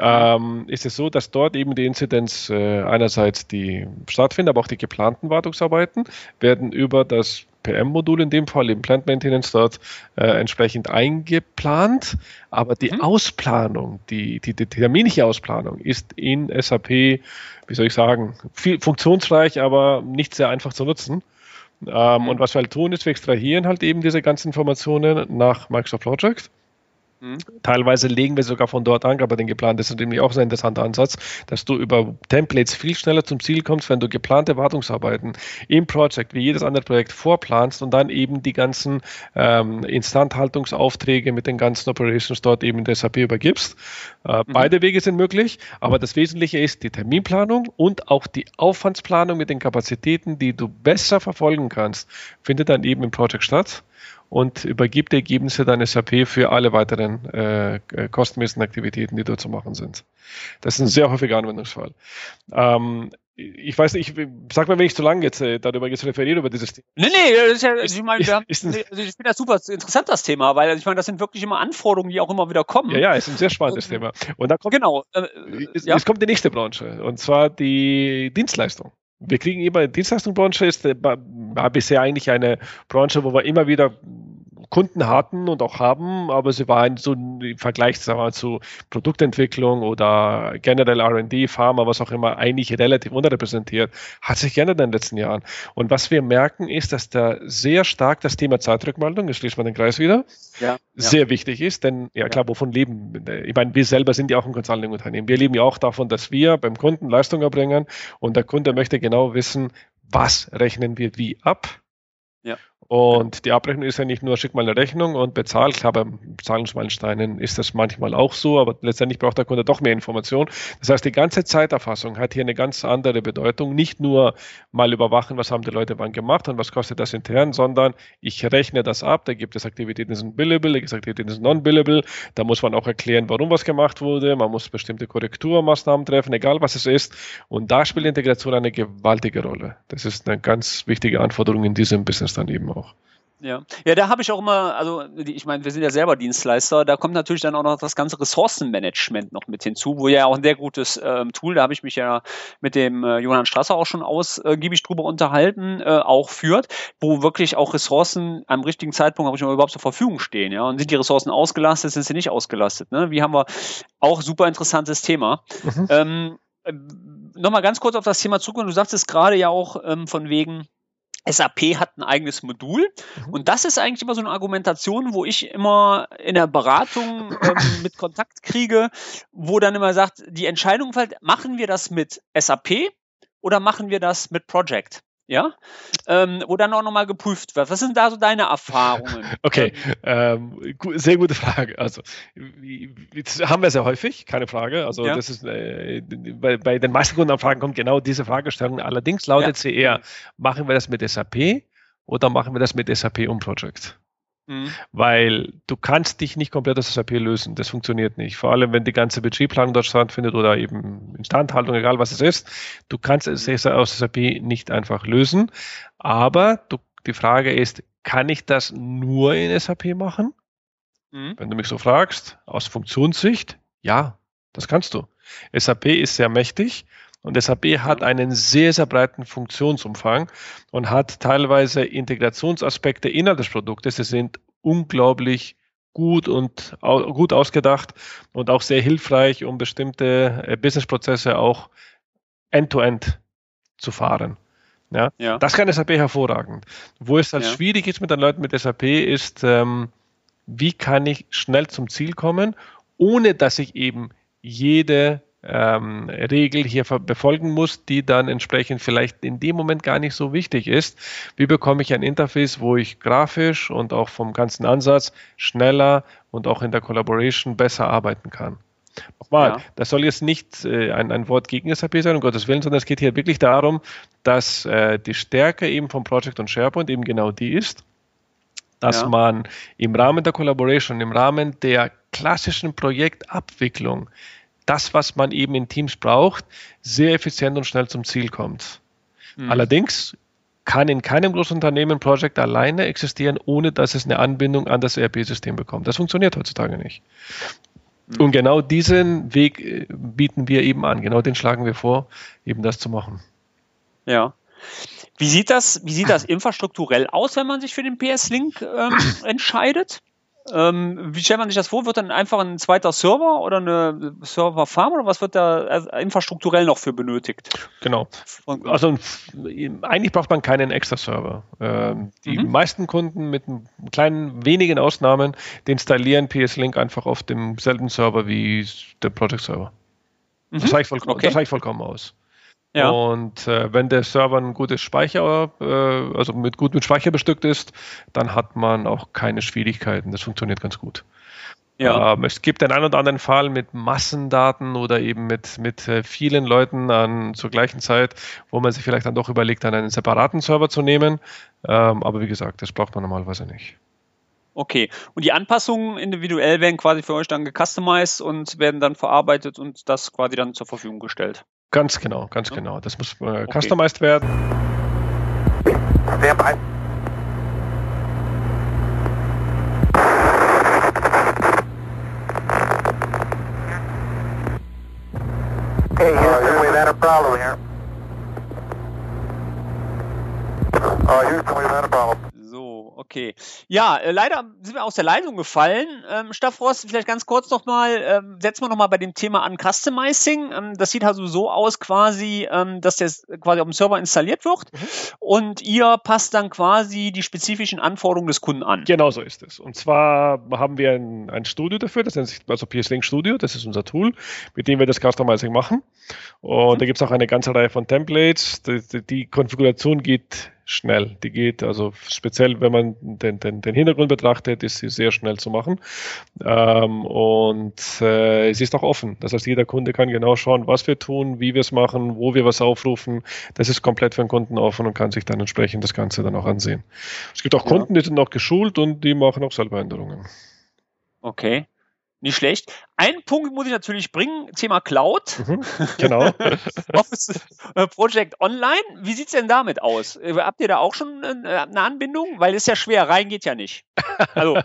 ähm, ist es so, dass dort eben die Inzidenz äh, einerseits die stattfindet, aber auch die geplanten Wartungsarbeiten werden über das PM-Modul in dem Fall, im Plant Maintenance dort äh, entsprechend eingeplant. Aber die mhm. Ausplanung, die, die, die terminliche Ausplanung ist in SAP, wie soll ich sagen, viel funktionsreich, aber nicht sehr einfach zu nutzen. Ähm, mhm. Und was wir halt tun, ist, wir extrahieren halt eben diese ganzen Informationen nach Microsoft Project Mhm. Teilweise legen wir sogar von dort an, aber den geplant ist nämlich auch ein interessanter Ansatz, dass du über Templates viel schneller zum Ziel kommst, wenn du geplante Wartungsarbeiten im Projekt wie jedes andere Projekt vorplanst und dann eben die ganzen ähm, Instandhaltungsaufträge mit den ganzen Operations dort eben in der SAP übergibst. Äh, mhm. Beide Wege sind möglich, aber das Wesentliche ist die Terminplanung und auch die Aufwandsplanung mit den Kapazitäten, die du besser verfolgen kannst, findet dann eben im Projekt statt und übergibt die Ergebnisse dann SAP für alle weiteren äh, äh, kostenmäßigen Aktivitäten, die dort zu machen sind. Das ist ein sehr häufiger Anwendungsfall. Ähm, ich weiß nicht, ich, sag mal, wenn ich zu lange jetzt äh, darüber jetzt referiere, über dieses Thema. Nee, nee, das ist ja, ich meine, wir haben, also ich finde das super interessant, das Thema, weil ich meine, das sind wirklich immer Anforderungen, die auch immer wieder kommen. Ja, ja, ist ein sehr spannendes und, Thema. Und da kommt, genau, äh, es, ja. es kommt die nächste Branche, und zwar die Dienstleistung. Wir kriegen immer, die Dienstleistungsbranche ist bisher eigentlich eine Branche, wo wir immer wieder Kunden hatten und auch haben, aber sie waren so im Vergleich sagen wir, zu Produktentwicklung oder generell R&D, Pharma, was auch immer, eigentlich relativ unterrepräsentiert. Hat sich geändert in den letzten Jahren. Und was wir merken, ist, dass da sehr stark das Thema Zeitrückmeldung, jetzt schließt man den Kreis wieder, ja, sehr ja. wichtig ist, denn ja klar, wovon leben? Ich meine, wir selber sind ja auch ein Consulting-Unternehmen. Wir leben ja auch davon, dass wir beim Kunden Leistung erbringen und der Kunde möchte genau wissen, was rechnen wir wie ab ja. Und die Abrechnung ist ja nicht nur, schick mal eine Rechnung und bezahl. Klar, bei Zahlungsmeilensteinen ist das manchmal auch so, aber letztendlich braucht der Kunde doch mehr Information. Das heißt, die ganze Zeiterfassung hat hier eine ganz andere Bedeutung. Nicht nur mal überwachen, was haben die Leute wann gemacht und was kostet das intern, sondern ich rechne das ab. Da gibt es Aktivitäten, die sind billable, da gibt es Aktivitäten, die sind non-billable. Da muss man auch erklären, warum was gemacht wurde. Man muss bestimmte Korrekturmaßnahmen treffen, egal was es ist. Und da spielt Integration eine gewaltige Rolle. Das ist eine ganz wichtige Anforderung in diesem Business dann eben auch auch. Ja, ja, da habe ich auch immer, also ich meine, wir sind ja selber Dienstleister, da kommt natürlich dann auch noch das ganze Ressourcenmanagement noch mit hinzu, wo ja auch ein sehr gutes ähm, Tool, da habe ich mich ja mit dem äh, Johann Strasser auch schon ausgiebig drüber unterhalten, äh, auch führt, wo wirklich auch Ressourcen am richtigen Zeitpunkt habe ich mal überhaupt zur Verfügung stehen, ja, und sind die Ressourcen ausgelastet, sind sie nicht ausgelastet, ne? Wie haben wir auch super interessantes Thema. Mhm. Ähm, äh, Nochmal ganz kurz auf das Thema Zukunft, du sagtest gerade ja auch ähm, von wegen, SAP hat ein eigenes Modul mhm. und das ist eigentlich immer so eine Argumentation, wo ich immer in der Beratung ähm, mit Kontakt kriege, wo dann immer sagt, die Entscheidung fällt, machen wir das mit SAP oder machen wir das mit Project? Ja, ähm, wo dann auch nochmal geprüft wird. Was sind da so deine Erfahrungen? Okay, ähm, sehr gute Frage. Also haben wir sehr häufig, keine Frage. Also ja. das ist äh, bei, bei, den meisten Kundenanfragen kommt genau diese Fragestellung. Allerdings lautet ja. sie eher, machen wir das mit SAP oder machen wir das mit SAP und Project? Mhm. Weil du kannst dich nicht komplett aus SAP lösen. Das funktioniert nicht. Vor allem, wenn die ganze Budgetplanung dort stattfindet oder eben Instandhaltung, egal was es ist. Du kannst es aus SAP nicht einfach lösen. Aber du, die Frage ist, kann ich das nur in SAP machen? Mhm. Wenn du mich so fragst, aus Funktionssicht, ja, das kannst du. SAP ist sehr mächtig und SAP hat einen sehr, sehr breiten Funktionsumfang und hat teilweise Integrationsaspekte innerhalb des Produktes. Sie sind unglaublich gut und gut ausgedacht und auch sehr hilfreich, um bestimmte äh, Businessprozesse auch end-to-end -end zu fahren. Ja, ja, Das kann SAP hervorragend. Wo es halt ja. schwierig ist mit den Leuten mit SAP ist, ähm, wie kann ich schnell zum Ziel kommen, ohne dass ich eben jede ähm, Regel hier befolgen muss, die dann entsprechend vielleicht in dem Moment gar nicht so wichtig ist. Wie bekomme ich ein Interface, wo ich grafisch und auch vom ganzen Ansatz schneller und auch in der Collaboration besser arbeiten kann? Nochmal, ja. das soll jetzt nicht äh, ein, ein Wort gegen SAP sein, um Gottes Willen, sondern es geht hier wirklich darum, dass äh, die Stärke eben vom Project und SharePoint eben genau die ist, dass ja. man im Rahmen der Collaboration, im Rahmen der klassischen Projektabwicklung das, was man eben in Teams braucht, sehr effizient und schnell zum Ziel kommt. Mhm. Allerdings kann in keinem großen Unternehmen ein Projekt alleine existieren, ohne dass es eine Anbindung an das ERP-System bekommt. Das funktioniert heutzutage nicht. Mhm. Und genau diesen Weg äh, bieten wir eben an. Genau den schlagen wir vor, eben das zu machen. Ja. Wie sieht das, wie sieht das infrastrukturell aus, wenn man sich für den PS-Link ähm, entscheidet? Ähm, wie stellt man sich das vor? Wird dann einfach ein zweiter Server oder eine Serverfarm oder was wird da infrastrukturell noch für benötigt? Genau. Also eigentlich braucht man keinen extra Server. Ähm, die mhm. meisten Kunden mit kleinen wenigen Ausnahmen, die installieren PS-Link einfach auf demselben Server wie der Project Server. Mhm. Das, reicht vollkommen, okay. das reicht vollkommen aus. Ja. Und äh, wenn der Server ein gutes Speicher, äh, also mit gut mit Speicher bestückt ist, dann hat man auch keine Schwierigkeiten. Das funktioniert ganz gut. Ja. Ähm, es gibt den einen oder anderen Fall mit Massendaten oder eben mit, mit äh, vielen Leuten an, zur gleichen Zeit, wo man sich vielleicht dann doch überlegt, dann einen separaten Server zu nehmen. Ähm, aber wie gesagt, das braucht man normalerweise nicht. Okay. Und die Anpassungen individuell werden quasi für euch dann gecustomized und werden dann verarbeitet und das quasi dann zur Verfügung gestellt. Ganz genau, ganz ja. genau. Das muss äh, okay. customized werden. Stand by. Hey, Houston, we've had a problem here. Uh, Houston, we've had a problem. Okay. Ja, äh, leider sind wir aus der Leitung gefallen. Ähm, Staffrost, vielleicht ganz kurz nochmal, ähm, setzen wir nochmal bei dem Thema an Customizing. Ähm, das sieht also so aus quasi, ähm, dass der quasi auf dem Server installiert wird mhm. und ihr passt dann quasi die spezifischen Anforderungen des Kunden an. Genau so ist es. Und zwar haben wir ein, ein Studio dafür, das nennt sich also PS Link Studio, das ist unser Tool, mit dem wir das Customizing machen. Und mhm. da gibt es auch eine ganze Reihe von Templates. Die, die Konfiguration geht schnell. Die geht, also speziell, wenn man den, den, den Hintergrund betrachtet, ist sie sehr schnell zu machen. Ähm, und äh, es ist auch offen. Das heißt, jeder Kunde kann genau schauen, was wir tun, wie wir es machen, wo wir was aufrufen. Das ist komplett für den Kunden offen und kann sich dann entsprechend das Ganze dann auch ansehen. Es gibt auch Kunden, ja. die sind noch geschult und die machen auch selber Änderungen. Okay. Nicht schlecht. Ein Punkt muss ich natürlich bringen, Thema Cloud. Mhm, genau. Office äh, Project Online. Wie sieht es denn damit aus? Äh, habt ihr da auch schon äh, eine Anbindung? Weil es ist ja schwer, rein geht ja nicht. Also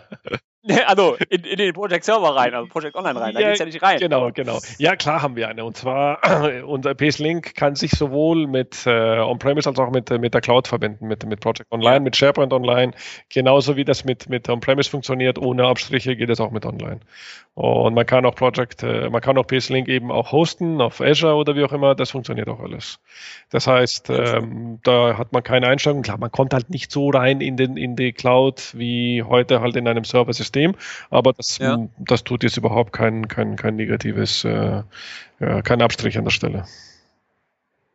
Also in, in, den Project Server rein, also Project Online rein, da ja, geht's ja nicht rein. Genau, genau. Ja, klar haben wir eine. Und zwar, unser PS-Link kann sich sowohl mit äh, On-Premise als auch mit, mit der Cloud verbinden, mit, mit Project Online, mit SharePoint Online. Genauso wie das mit, mit On-Premise funktioniert, ohne Abstriche geht es auch mit Online. Und man kann auch Project, äh, man kann auch PS-Link eben auch hosten auf Azure oder wie auch immer, das funktioniert auch alles. Das heißt, ähm, da hat man keine Einstellungen. Klar, man kommt halt nicht so rein in, den, in die Cloud wie heute halt in einem Server-System System, aber das, ja. das tut jetzt überhaupt kein, kein, kein negatives, äh, ja, kein Abstrich an der Stelle.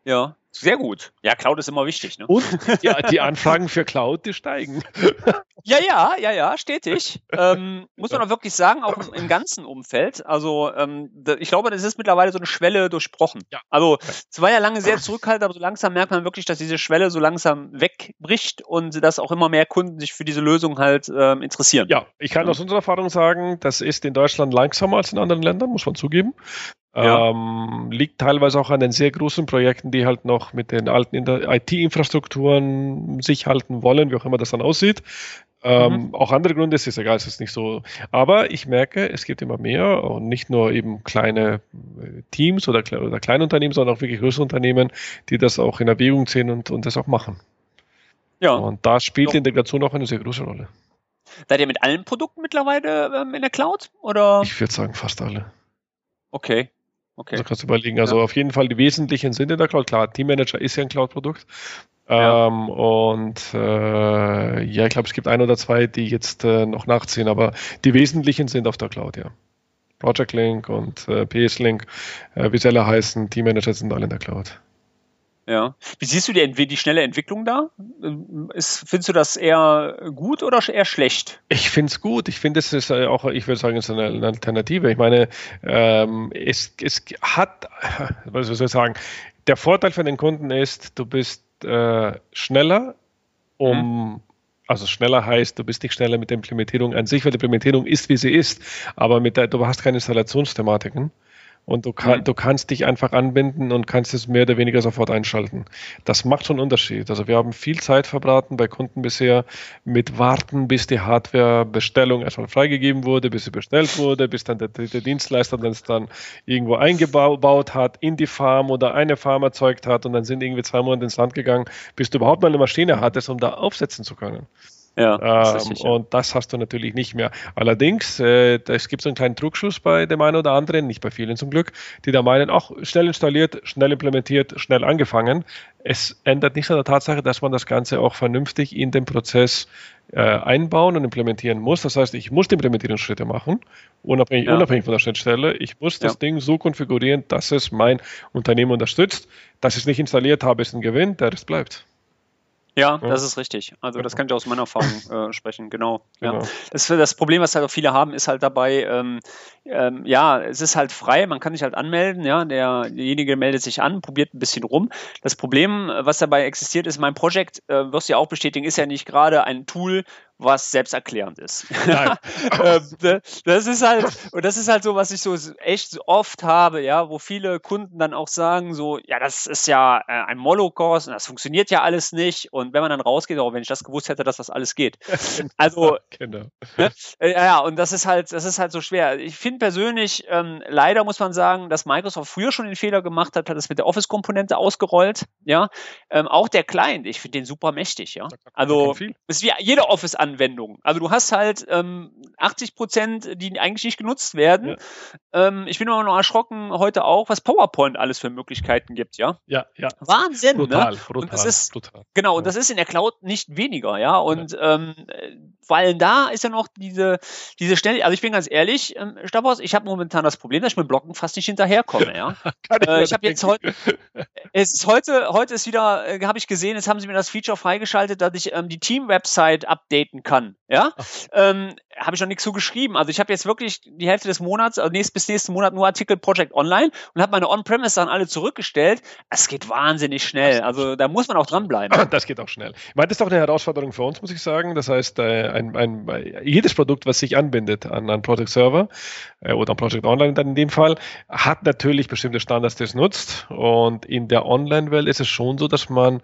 Ja, sehr gut. Ja, Cloud ist immer wichtig. Ne? Und ja, die Anfragen für Cloud, die steigen. Ja, ja, ja, ja, stetig. Ähm, muss man auch wirklich sagen, auch im, im ganzen Umfeld. Also ähm, ich glaube, das ist mittlerweile so eine Schwelle durchbrochen. Ja. Also es war ja lange sehr zurückhaltend, aber so langsam merkt man wirklich, dass diese Schwelle so langsam wegbricht und dass auch immer mehr Kunden sich für diese Lösung halt ähm, interessieren. Ja, ich kann aus unserer Erfahrung sagen, das ist in Deutschland langsamer als in anderen Ländern, muss man zugeben. Ja. Ähm, liegt teilweise auch an den sehr großen Projekten, die halt noch mit den alten IT-Infrastrukturen sich halten wollen, wie auch immer das dann aussieht. Ähm, mhm. Auch andere Gründe, es ist egal, es ist nicht so. Aber ich merke, es gibt immer mehr und nicht nur eben kleine äh, Teams oder, oder kleine Unternehmen, sondern auch wirklich größere Unternehmen, die das auch in Erwägung ziehen und, und das auch machen. Ja. Und da spielt die Integration auch eine sehr große Rolle. Seid ihr mit allen Produkten mittlerweile ähm, in der Cloud? Oder? Ich würde sagen, fast alle. Okay. Okay. Also kannst du überlegen. Also ja. auf jeden Fall die wesentlichen sind in der Cloud. Klar, Team Manager ist ja ein Cloud-Produkt. Ja. Ähm, und äh, ja, ich glaube, es gibt ein oder zwei, die jetzt äh, noch nachziehen, aber die wesentlichen sind auf der Cloud, ja. Project Link und äh, PS Link, äh, wie sie alle heißen, Team Manager sind alle in der Cloud. Ja. Wie siehst du die, die schnelle Entwicklung da? Ist, findest du das eher gut oder eher schlecht? Ich finde es gut. Ich finde, es ist auch, ich würde sagen, es ist eine, Alternative. Ich meine, ähm, es, es hat, was soll ich sagen, der Vorteil für den Kunden ist, du bist äh, schneller, um mhm. Also schneller heißt, du bist nicht schneller mit der Implementierung an sich, weil die Implementierung ist, wie sie ist, aber mit der, du hast keine Installationsthematiken. Und du, kann, mhm. du kannst dich einfach anbinden und kannst es mehr oder weniger sofort einschalten. Das macht schon einen Unterschied. Also wir haben viel Zeit verbraten bei Kunden bisher mit Warten, bis die Hardwarebestellung erstmal freigegeben wurde, bis sie bestellt wurde, bis dann der dritte Dienstleister das dann irgendwo eingebaut hat in die Farm oder eine Farm erzeugt hat und dann sind irgendwie zwei Monate ins Land gegangen, bis du überhaupt mal eine Maschine hattest, um da aufsetzen zu können. Ja, ähm, und das hast du natürlich nicht mehr. Allerdings, äh, es gibt so einen kleinen Druckschuss bei dem einen oder anderen, nicht bei vielen zum Glück, die da meinen, auch schnell installiert, schnell implementiert, schnell angefangen. Es ändert nichts an der Tatsache, dass man das Ganze auch vernünftig in den Prozess äh, einbauen und implementieren muss. Das heißt, ich muss die Implementierungsschritte machen, unabhängig, ja. unabhängig von der Schnittstelle. Ich muss das ja. Ding so konfigurieren, dass es mein Unternehmen unterstützt. Dass ich es nicht installiert habe, ist ein Gewinn, der Rest bleibt. Ja, ja, das ist richtig. Also das kann ich aus meiner Erfahrung äh, sprechen, genau. Ja. Genau. Das, das Problem, was halt auch viele haben, ist halt dabei, ähm, ähm, ja, es ist halt frei, man kann sich halt anmelden, ja, der, derjenige meldet sich an, probiert ein bisschen rum. Das Problem, was dabei existiert, ist, mein Projekt, äh, wirst du ja auch bestätigen, ist ja nicht gerade ein Tool, was selbsterklärend ist. Ähm, ne, das ist halt, und das ist halt so, was ich so echt oft habe, ja, wo viele Kunden dann auch sagen, so, ja, das ist ja äh, ein Molokurs und das funktioniert ja alles nicht. Und wenn man dann rausgeht, auch wenn ich das gewusst hätte, dass das alles geht. Also, genau. ne? Äh, ja, und das ist halt, das ist halt so schwer. Ich finde persönlich, ähm, leider muss man sagen, dass Microsoft früher schon den Fehler gemacht hat, hat es mit der Office-Komponente ausgerollt, ja. Ähm, auch der Client, ich finde den super mächtig, ja. Also, ist wie jede Office-Anwendung Anwendungen. Also du hast halt ähm, 80 Prozent, die eigentlich nicht genutzt werden. Ja. Ähm, ich bin immer noch erschrocken heute auch, was PowerPoint alles für Möglichkeiten gibt, ja. Ja, ja. Wahnsinn, brutal, ne? Brutal, und das ist, brutal. Genau, und das ist in der Cloud nicht weniger, ja. Und ja. Ähm, vor allem da ist ja noch diese, diese Stelle, also ich bin ganz ehrlich, ähm, Stabhaus, ich habe momentan das Problem, dass ich mit Blocken fast nicht hinterherkomme, ja. ich äh, ich habe jetzt heute, es ist heute, heute ist wieder, äh, habe ich gesehen, jetzt haben sie mir das Feature freigeschaltet, dass ich ähm, die Team-Website updaten kann, ja. Ähm, habe ich noch nichts so geschrieben. Also ich habe jetzt wirklich die Hälfte des Monats, also nächst, bis nächsten Monat nur Artikel Project Online und habe meine On-Premise-Sachen alle zurückgestellt. Es geht wahnsinnig schnell. Also da muss man auch dranbleiben. Das geht auch schnell. Meine, das ist auch eine Herausforderung für uns, muss ich sagen. Das heißt, äh, ein, ein, jedes Produkt, was sich anbindet an einen Project Server äh, oder an Project Online dann in dem Fall, hat natürlich bestimmte Standards, die es nutzt. Und in der Online-Welt ist es schon so, dass man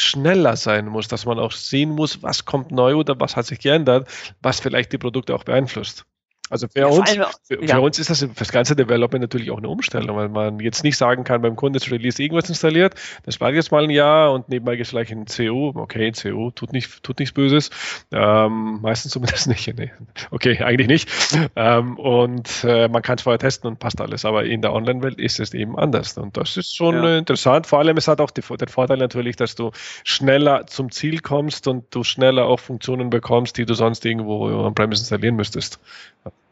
schneller sein muss, dass man auch sehen muss, was kommt neu oder was hat sich geändert, was vielleicht die Produkte auch beeinflusst. Also für, ja, uns, allem, für, ja. für, uns ist das für das ganze Development natürlich auch eine Umstellung, weil man jetzt nicht sagen kann, beim Kunden ist Release irgendwas installiert, das war jetzt mal ein Jahr und nebenbei geht es vielleicht in CO, okay, CO tut, nicht, tut nichts Böses, ähm, meistens zumindest nicht, nee. okay, eigentlich nicht. Ähm, und äh, man kann es vorher testen und passt alles, aber in der Online-Welt ist es eben anders und das ist schon ja. interessant. Vor allem, es hat auch die, den Vorteil natürlich, dass du schneller zum Ziel kommst und du schneller auch Funktionen bekommst, die du sonst irgendwo on-premise installieren müsstest.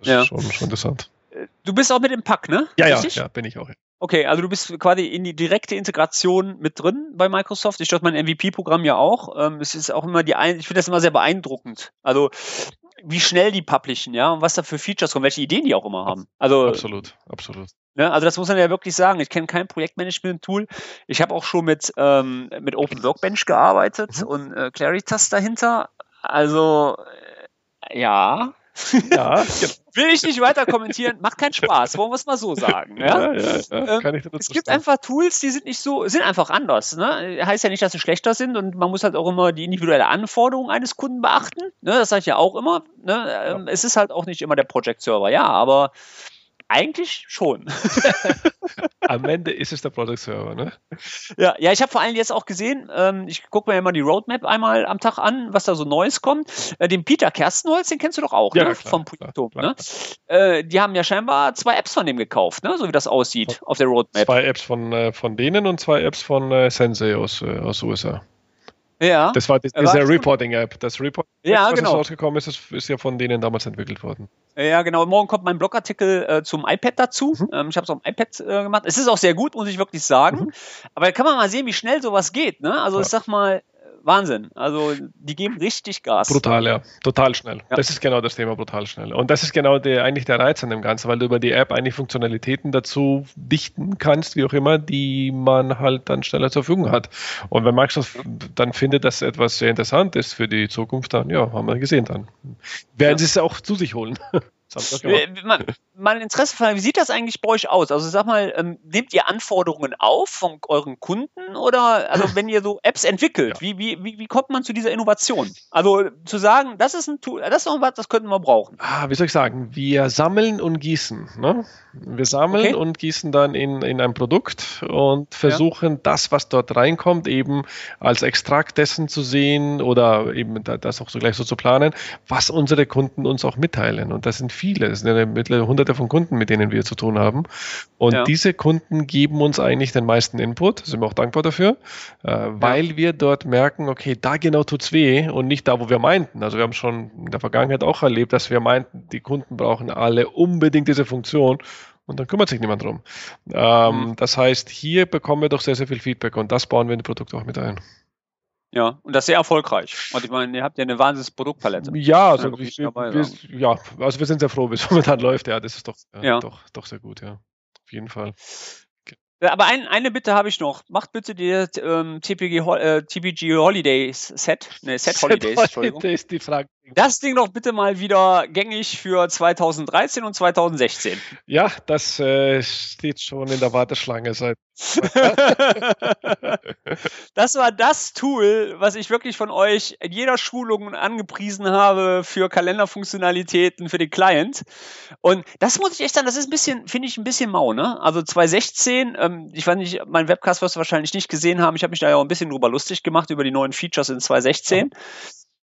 Das ja. ist schon, schon interessant. Du bist auch mit dem Pack, ne? Ja, ja, ja, bin ich auch. Ja. Okay, also du bist quasi in die direkte Integration mit drin bei Microsoft. Ich steuere mein MVP-Programm ja auch. Ähm, es ist auch immer die, ein ich finde das immer sehr beeindruckend. Also wie schnell die publishen, ja, und was da für Features kommen, welche Ideen die auch immer haben. Also absolut, absolut. Ne, also das muss man ja wirklich sagen. Ich kenne kein Projektmanagement-Tool. Ich habe auch schon mit ähm, mit Open Workbench gearbeitet mhm. und äh, Claritas dahinter. Also äh, ja, ja, genau. Will ich nicht weiter kommentieren, macht keinen Spaß, wollen wir es mal so sagen. Ja? Ja, ja. Ähm, es gibt einfach Tools, die sind nicht so, sind einfach anders. Ne? Heißt ja nicht, dass sie schlechter sind und man muss halt auch immer die individuelle Anforderung eines Kunden beachten. Ne? Das sage ich ja auch immer. Ne? Ähm, es ist halt auch nicht immer der Project Server, ja, aber eigentlich schon. Am Ende ist es der Product Server, ne? Ja, ja ich habe vor allem jetzt auch gesehen, ähm, ich gucke mir immer die Roadmap einmal am Tag an, was da so Neues kommt. Äh, den Peter Kerstenholz, den kennst du doch auch, ja, ne? Klar, vom Projektum. Ne? Äh, die haben ja scheinbar zwei Apps von dem gekauft, ne? so wie das aussieht von, auf der Roadmap. Zwei Apps von, äh, von denen und zwei Apps von äh, Sensei aus, äh, aus USA. Ja. Das war diese Reporting-App. Das Reporting, ja, was genau. rausgekommen ist, ist, ist ja von denen damals entwickelt worden. Ja, genau. Morgen kommt mein Blogartikel äh, zum iPad dazu. Mhm. Ähm, ich habe es auf dem iPad äh, gemacht. Es ist auch sehr gut, muss ich wirklich sagen. Mhm. Aber da kann man mal sehen, wie schnell sowas geht. Ne? Also ja. ich sag mal, Wahnsinn. Also die geben richtig Gas. Brutal, ja. Total schnell. Ja. Das ist genau das Thema, brutal schnell. Und das ist genau der, eigentlich der Reiz an dem Ganzen, weil du über die App eigentlich Funktionalitäten dazu dichten kannst, wie auch immer, die man halt dann schneller zur Verfügung hat. Und wenn Microsoft dann findet, dass etwas sehr interessant ist für die Zukunft, dann ja, haben wir gesehen dann. Werden ja. sie es auch zu sich holen. Mal Interesse wie sieht das eigentlich bei euch aus? Also sag mal, ähm, nehmt ihr Anforderungen auf von euren Kunden oder also wenn ihr so Apps entwickelt, ja. wie, wie, wie, wie kommt man zu dieser Innovation? Also zu sagen, das ist ein Tool, das ist noch was, das könnten wir brauchen. Ah, wie soll ich sagen? Wir sammeln und gießen. Ne? Wir sammeln okay. und gießen dann in, in ein Produkt und versuchen ja. das, was dort reinkommt, eben als Extrakt dessen zu sehen oder eben das auch so gleich so zu planen, was unsere Kunden uns auch mitteilen. Und das sind viele, es sind ja mittlerweile hunderte von Kunden, mit denen wir zu tun haben. Und ja. diese Kunden geben uns eigentlich den meisten Input, sind wir auch dankbar dafür, äh, weil wir dort merken, okay, da genau tut's weh und nicht da, wo wir meinten. Also wir haben schon in der Vergangenheit auch erlebt, dass wir meinten, die Kunden brauchen alle unbedingt diese Funktion und dann kümmert sich niemand drum. Ähm, mhm. Das heißt, hier bekommen wir doch sehr, sehr viel Feedback und das bauen wir in die Produkte auch mit ein. Ja, und das sehr erfolgreich. Und ich meine, ihr habt ja eine wahnsinnige Produktpalette. Ja, also, ja, wir, dabei, wir, ja, also wir sind sehr froh, wie es momentan läuft. Ja, das ist doch, ja. doch, doch sehr gut, ja. Auf jeden Fall. Aber ein, eine Bitte habe ich noch. Macht bitte die ähm, TPG, äh, TPG Holidays Set. Ne, Set Holidays, Entschuldigung. Holidays, die Frage. Das Ding doch bitte mal wieder gängig für 2013 und 2016. Ja, das äh, steht schon in der Warteschlange seit. das war das Tool, was ich wirklich von euch in jeder Schulung angepriesen habe für Kalenderfunktionalitäten für den Client. Und das muss ich echt sagen, das ist ein bisschen, finde ich, ein bisschen mau, ne? Also 2016, ähm, ich weiß nicht, mein Webcast wirst du wahrscheinlich nicht gesehen haben. Ich habe mich da ja auch ein bisschen drüber lustig gemacht über die neuen Features in 2016. Ja.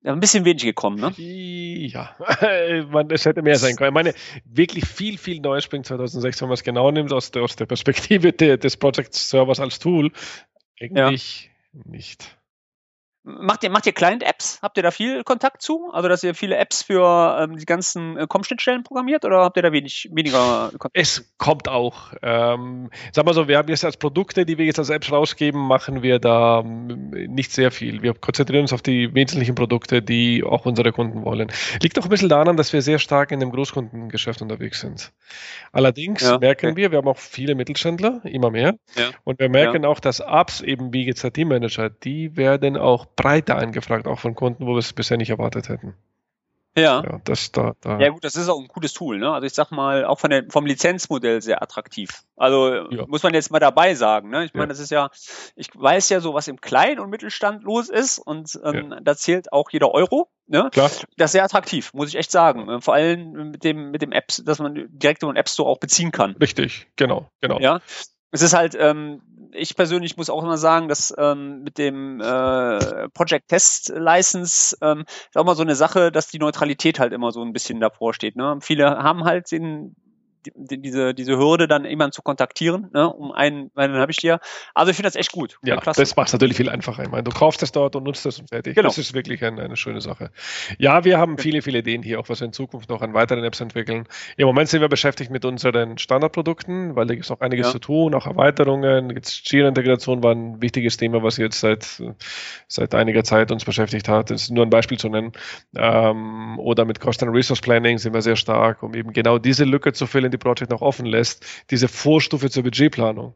Ja, ein bisschen wenig gekommen, ne? Ja, es hätte mehr sein können. Ich meine, wirklich viel, viel Neues bringt 2016, wenn man es genau nimmt, aus der, aus der Perspektive des Project Servers als Tool. Eigentlich ja. nicht. Macht ihr, macht ihr Client-Apps? Habt ihr da viel Kontakt zu? Also, dass ihr viele Apps für ähm, die ganzen äh, Com-Schnittstellen programmiert oder habt ihr da wenig, weniger Kontakt? Es kommt auch. Ähm, sag mal so, wir haben jetzt als Produkte, die wir jetzt als Apps rausgeben, machen wir da ähm, nicht sehr viel. Wir konzentrieren uns auf die wesentlichen Produkte, die auch unsere Kunden wollen. Liegt auch ein bisschen daran, dass wir sehr stark in dem Großkundengeschäft unterwegs sind. Allerdings ja, merken okay. wir, wir haben auch viele Mittelständler, immer mehr. Ja. Und wir merken ja. auch, dass Apps eben wie jetzt der Teammanager, die werden auch breiter angefragt, auch von Kunden, wo wir es bisher nicht erwartet hätten. Ja. Ja, das da, da. ja gut, das ist auch ein cooles Tool, ne? Also ich sag mal, auch von der, vom Lizenzmodell sehr attraktiv. Also ja. muss man jetzt mal dabei sagen, ne? Ich meine, ja. das ist ja, ich weiß ja so, was im Klein- und Mittelstand los ist und ähm, da zählt auch jeder Euro. Ne? Klar. Das ist sehr attraktiv, muss ich echt sagen. Vor allem mit dem, mit dem Apps, dass man direkt über den App Store auch beziehen kann. Richtig, genau, genau. Ja. Es ist halt, ähm, ich persönlich muss auch immer sagen, dass ähm, mit dem äh, Project Test License ähm, ist auch mal so eine Sache, dass die Neutralität halt immer so ein bisschen davor steht. Ne? Viele haben halt den die, diese, diese Hürde, dann jemanden zu kontaktieren, ne, um einen, dann habe ich dir. Also ich finde das echt gut. Ja, klasse. das macht es natürlich viel einfacher. Ich meine, du kaufst es dort und nutzt es und fertig. Genau. Das ist wirklich eine, eine schöne Sache. Ja, wir haben viele, viele Ideen hier, auch was wir in Zukunft noch an weiteren Apps entwickeln. Im Moment sind wir beschäftigt mit unseren Standardprodukten, weil da gibt es auch einiges ja. zu tun, auch Erweiterungen. Jira-Integration war ein wichtiges Thema, was jetzt seit, seit einiger Zeit uns beschäftigt hat. Das ist nur ein Beispiel zu nennen. Ähm, oder mit Cost and Resource Planning sind wir sehr stark, um eben genau diese Lücke zu füllen, die Project noch offen lässt, diese Vorstufe zur Budgetplanung.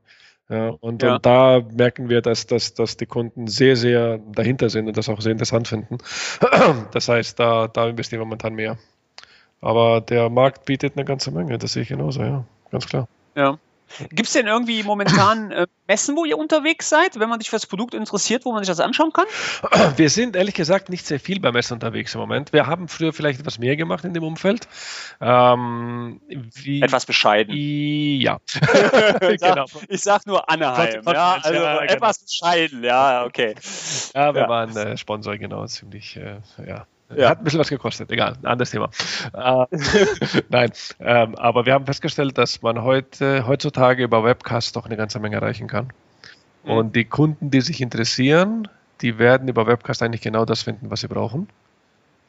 Ja, und, ja. und, da merken wir, dass, dass, dass die Kunden sehr, sehr dahinter sind und das auch sehr interessant finden. Das heißt, da, da investieren wir momentan mehr. Aber der Markt bietet eine ganze Menge, das sehe ich genauso, ja, ganz klar. Ja. Gibt es denn irgendwie momentan äh, Messen, wo ihr unterwegs seid, wenn man sich für das Produkt interessiert, wo man sich das anschauen kann? Wir sind ehrlich gesagt nicht sehr viel bei Messen unterwegs im Moment. Wir haben früher vielleicht etwas mehr gemacht in dem Umfeld. Ähm, wie, etwas bescheiden. Ja. genau. Ich sag nur Anaheim. Ja, also ja, genau. etwas bescheiden, ja, okay. Ja, wir ja. waren äh, Sponsor, genau, ziemlich, äh, ja. Ja. Hat ein bisschen was gekostet, egal, anderes Thema. Äh, nein, ähm, aber wir haben festgestellt, dass man heute, heutzutage über Webcast doch eine ganze Menge erreichen kann. Mhm. Und die Kunden, die sich interessieren, die werden über Webcast eigentlich genau das finden, was sie brauchen.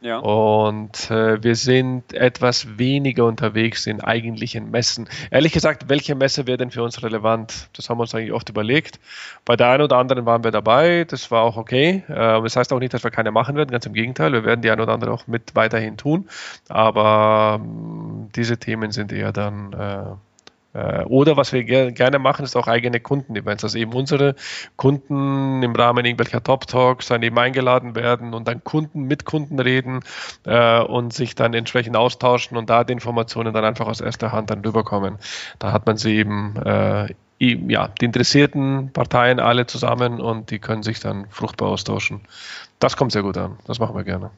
Ja. Und äh, wir sind etwas weniger unterwegs in eigentlichen Messen. Ehrlich gesagt, welche Messe wäre denn für uns relevant? Das haben wir uns eigentlich oft überlegt. Bei der einen oder anderen waren wir dabei, das war auch okay. Äh, das heißt auch nicht, dass wir keine machen werden, ganz im Gegenteil, wir werden die eine oder andere auch mit weiterhin tun. Aber äh, diese Themen sind eher dann Äh, oder was wir ger gerne machen, ist auch eigene Kundenevents. Also eben unsere Kunden im Rahmen irgendwelcher Top-Talks dann eben eingeladen werden und dann Kunden mit Kunden reden äh, und sich dann entsprechend austauschen und da die Informationen dann einfach aus erster Hand dann rüberkommen. Da hat man sie eben äh, ja, die interessierten Parteien alle zusammen und die können sich dann fruchtbar austauschen. Das kommt sehr gut an. Das machen wir gerne.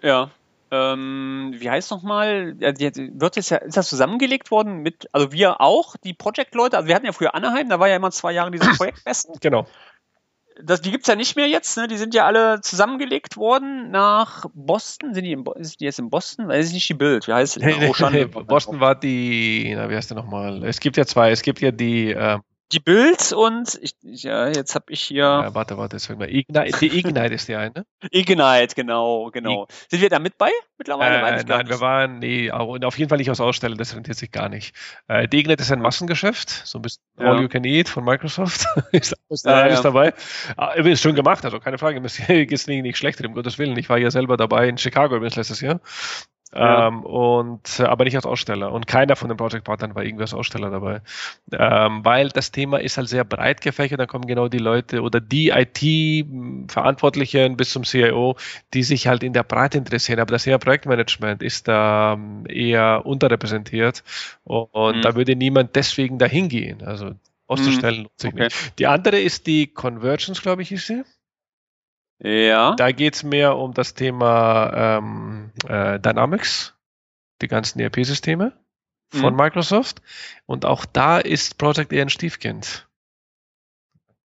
Ja, ähm, wie heißt nochmal, wird jetzt ja, ist das zusammengelegt worden mit, also wir auch, die Project-Leute, also wir hatten ja früher Anaheim, da war ja immer zwei Jahre diese Projektbesten. Genau. Das, die gibt's ja nicht mehr jetzt, ne? Die sind ja alle zusammengelegt worden nach Boston. Sind die, in, ist die jetzt in Boston? Weiß ich nicht die Bild. Wie heißt die? Oh, Boston war die, na, wie heißt der nochmal? Es gibt ja zwei. Es gibt ja die, äh, die Bild und ich, ja, jetzt habe ich hier. Ja, warte, warte, jetzt mal. Ignite, die Ignite ist die eine. Ignite, genau, genau. Sind wir da mit bei mittlerweile? Äh, nein, wir waren, nee, auf jeden Fall nicht aus Ausstellen, das rentiert sich gar nicht. Äh, die Ignite ist ein Massengeschäft, so ein bisschen ja. All You Can Eat von Microsoft. ist ist ja, alles ja. dabei. Ah, ist schön gemacht, also keine Frage, ist nicht, nicht schlecht, um Gottes Willen. Ich war ja selber dabei in Chicago übrigens letztes Jahr. Ja. Ähm, und, äh, aber nicht als Aussteller. Und keiner von den Project-Partnern war irgendwie als Aussteller dabei. Ähm, weil das Thema ist halt sehr breit gefächert. Da kommen genau die Leute oder die IT-Verantwortlichen bis zum CIO, die sich halt in der Breite interessieren. Aber das Thema Projektmanagement ist da ähm, eher unterrepräsentiert. Und mhm. da würde niemand deswegen dahin gehen. Also auszustellen mhm. okay. Die andere ist die Convergence, glaube ich, ist sie. Ja. Da geht es mehr um das Thema ähm, äh, Dynamics, die ganzen ERP-Systeme von mhm. Microsoft. Und auch da ist Project eher ein Stiefkind.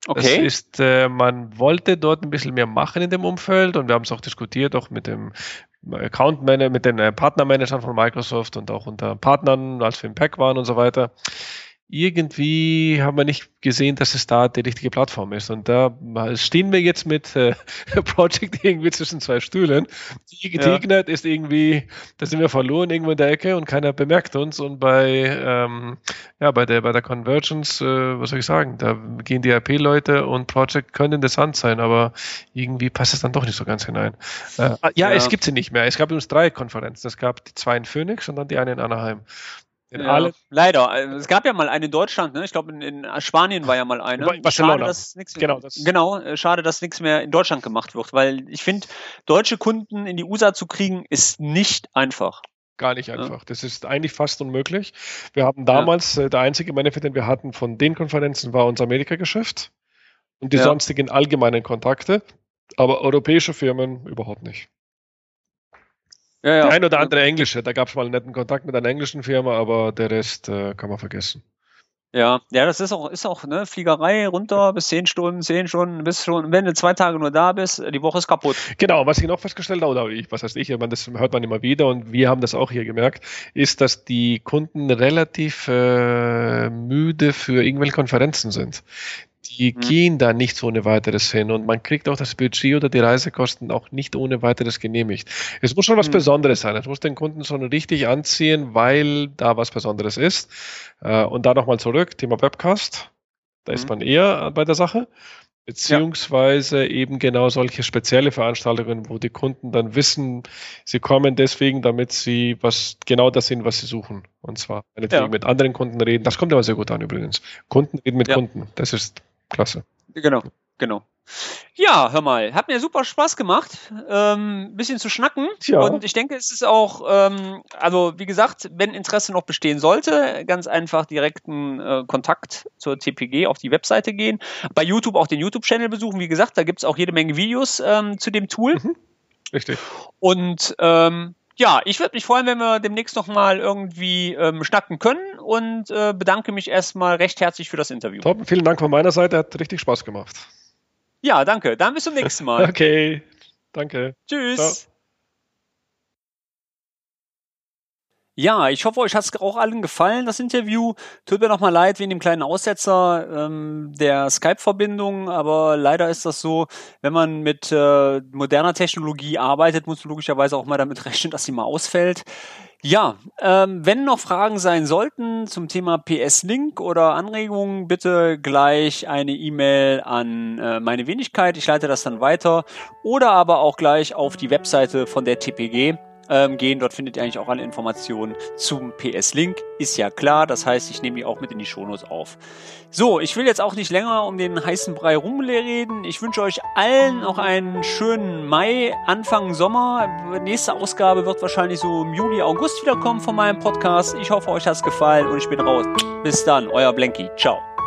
Okay. Das ist, äh, man wollte dort ein bisschen mehr machen in dem Umfeld und wir haben es auch diskutiert, auch mit dem Account Manager, mit den äh, Partnermanagern von Microsoft und auch unter Partnern, als wir im Pack waren und so weiter irgendwie haben wir nicht gesehen, dass es da die richtige Plattform ist. Und da stehen wir jetzt mit äh, Project irgendwie zwischen zwei Stühlen. Die ja. Ignite ist irgendwie, da sind wir verloren irgendwo in der Ecke und keiner bemerkt uns. Und bei, ähm, ja, bei der, bei der Convergence, äh, was soll ich sagen, da gehen die RP-Leute und Project können interessant sein, aber irgendwie passt es dann doch nicht so ganz hinein. Äh, ja, ja, es gibt sie nicht mehr. Es gab uns drei Konferenzen. Es gab die zwei in Phoenix und dann die eine in Anaheim. In ja, leider. Also, es gab ja mal eine in Deutschland, ne? Ich glaube, in, in, Spanien war ja mal eine. Barcelona. Schade, dass nichts mehr, genau, das genau, äh, schade, dass nichts mehr in Deutschland gemacht wird, weil ich finde, deutsche Kunden in die USA zu kriegen, ist nicht einfach. Gar nicht einfach. Ja. Das ist eigentlich fast unmöglich. Wir haben damals, ja. äh, der einzige Benefit, den wir hatten von den Konferenzen, war unser Amerika-Geschäft und die ja. sonstigen allgemeinen Kontakte, aber europäische Firmen überhaupt nicht. Ja, ja. Die ein oder andere englische, da gab es mal einen netten Kontakt mit einer englischen Firma, aber der Rest äh, kann man vergessen. Ja, ja, das ist auch, ist auch, ne, Fliegerei runter bis zehn Stunden, zehn Stunden, bis schon, wenn du zwei Tage nur da bist, die Woche ist kaputt. Genau, was ich noch festgestellt habe, oder ich, was heißt ich, das hört man immer wieder und wir haben das auch hier gemerkt, ist, dass die Kunden relativ äh, müde für irgendwelche Konferenzen sind die mhm. gehen da nicht ohne weiteres hin und man kriegt auch das Budget oder die Reisekosten auch nicht ohne weiteres genehmigt. Es muss schon was mhm. Besonderes sein. Es muss den Kunden schon richtig anziehen, weil da was Besonderes ist. Äh, und da nochmal zurück, Thema Webcast. Da mhm. ist man eher bei der Sache. Beziehungsweise ja. eben genau solche spezielle Veranstaltungen, wo die Kunden dann wissen, sie kommen deswegen, damit sie was genau das sind, was sie suchen. Und zwar ja. mit anderen Kunden reden. Das kommt immer sehr gut an übrigens. Kunden reden mit ja. Kunden. Das ist Klasse. Genau, genau. Ja, hör mal, hat mir super Spaß gemacht, ähm, bisschen zu schnacken. Ja. Und ich denke, es ist auch, ähm, also wie gesagt, wenn Interesse noch bestehen sollte, ganz einfach direkten äh, Kontakt zur TPG auf die Webseite gehen. Bei YouTube auch den YouTube-Channel besuchen. Wie gesagt, da gibt es auch jede Menge Videos ähm, zu dem Tool. Mhm. Richtig. Und ähm, ja, ich würde mich freuen, wenn wir demnächst nochmal irgendwie ähm, schnacken können und äh, bedanke mich erstmal recht herzlich für das Interview. Top, vielen Dank von meiner Seite, hat richtig Spaß gemacht. Ja, danke. Dann bis zum nächsten Mal. okay, danke. Tschüss. Ciao. Ja, ich hoffe, euch hat es auch allen gefallen, das Interview. Tut mir nochmal leid wegen dem kleinen Aussetzer ähm, der Skype-Verbindung, aber leider ist das so, wenn man mit äh, moderner Technologie arbeitet, muss man logischerweise auch mal damit rechnen, dass sie mal ausfällt. Ja, ähm, wenn noch Fragen sein sollten zum Thema PS-Link oder Anregungen, bitte gleich eine E-Mail an äh, meine Wenigkeit. Ich leite das dann weiter. Oder aber auch gleich auf die Webseite von der TPG ähm, gehen. Dort findet ihr eigentlich auch alle Informationen zum PS-Link. Ist ja klar. Das heißt, ich nehme die auch mit in die Shownotes auf. So, ich will jetzt auch nicht länger um den heißen Brei rumreden. Ich wünsche euch allen noch einen schönen Mai, Anfang Sommer. Nächste Ausgabe wird wahrscheinlich so im Juli, August wiederkommen von meinem Podcast. Ich hoffe, euch hat es gefallen und ich bin raus. Bis dann, euer Blanky. Ciao.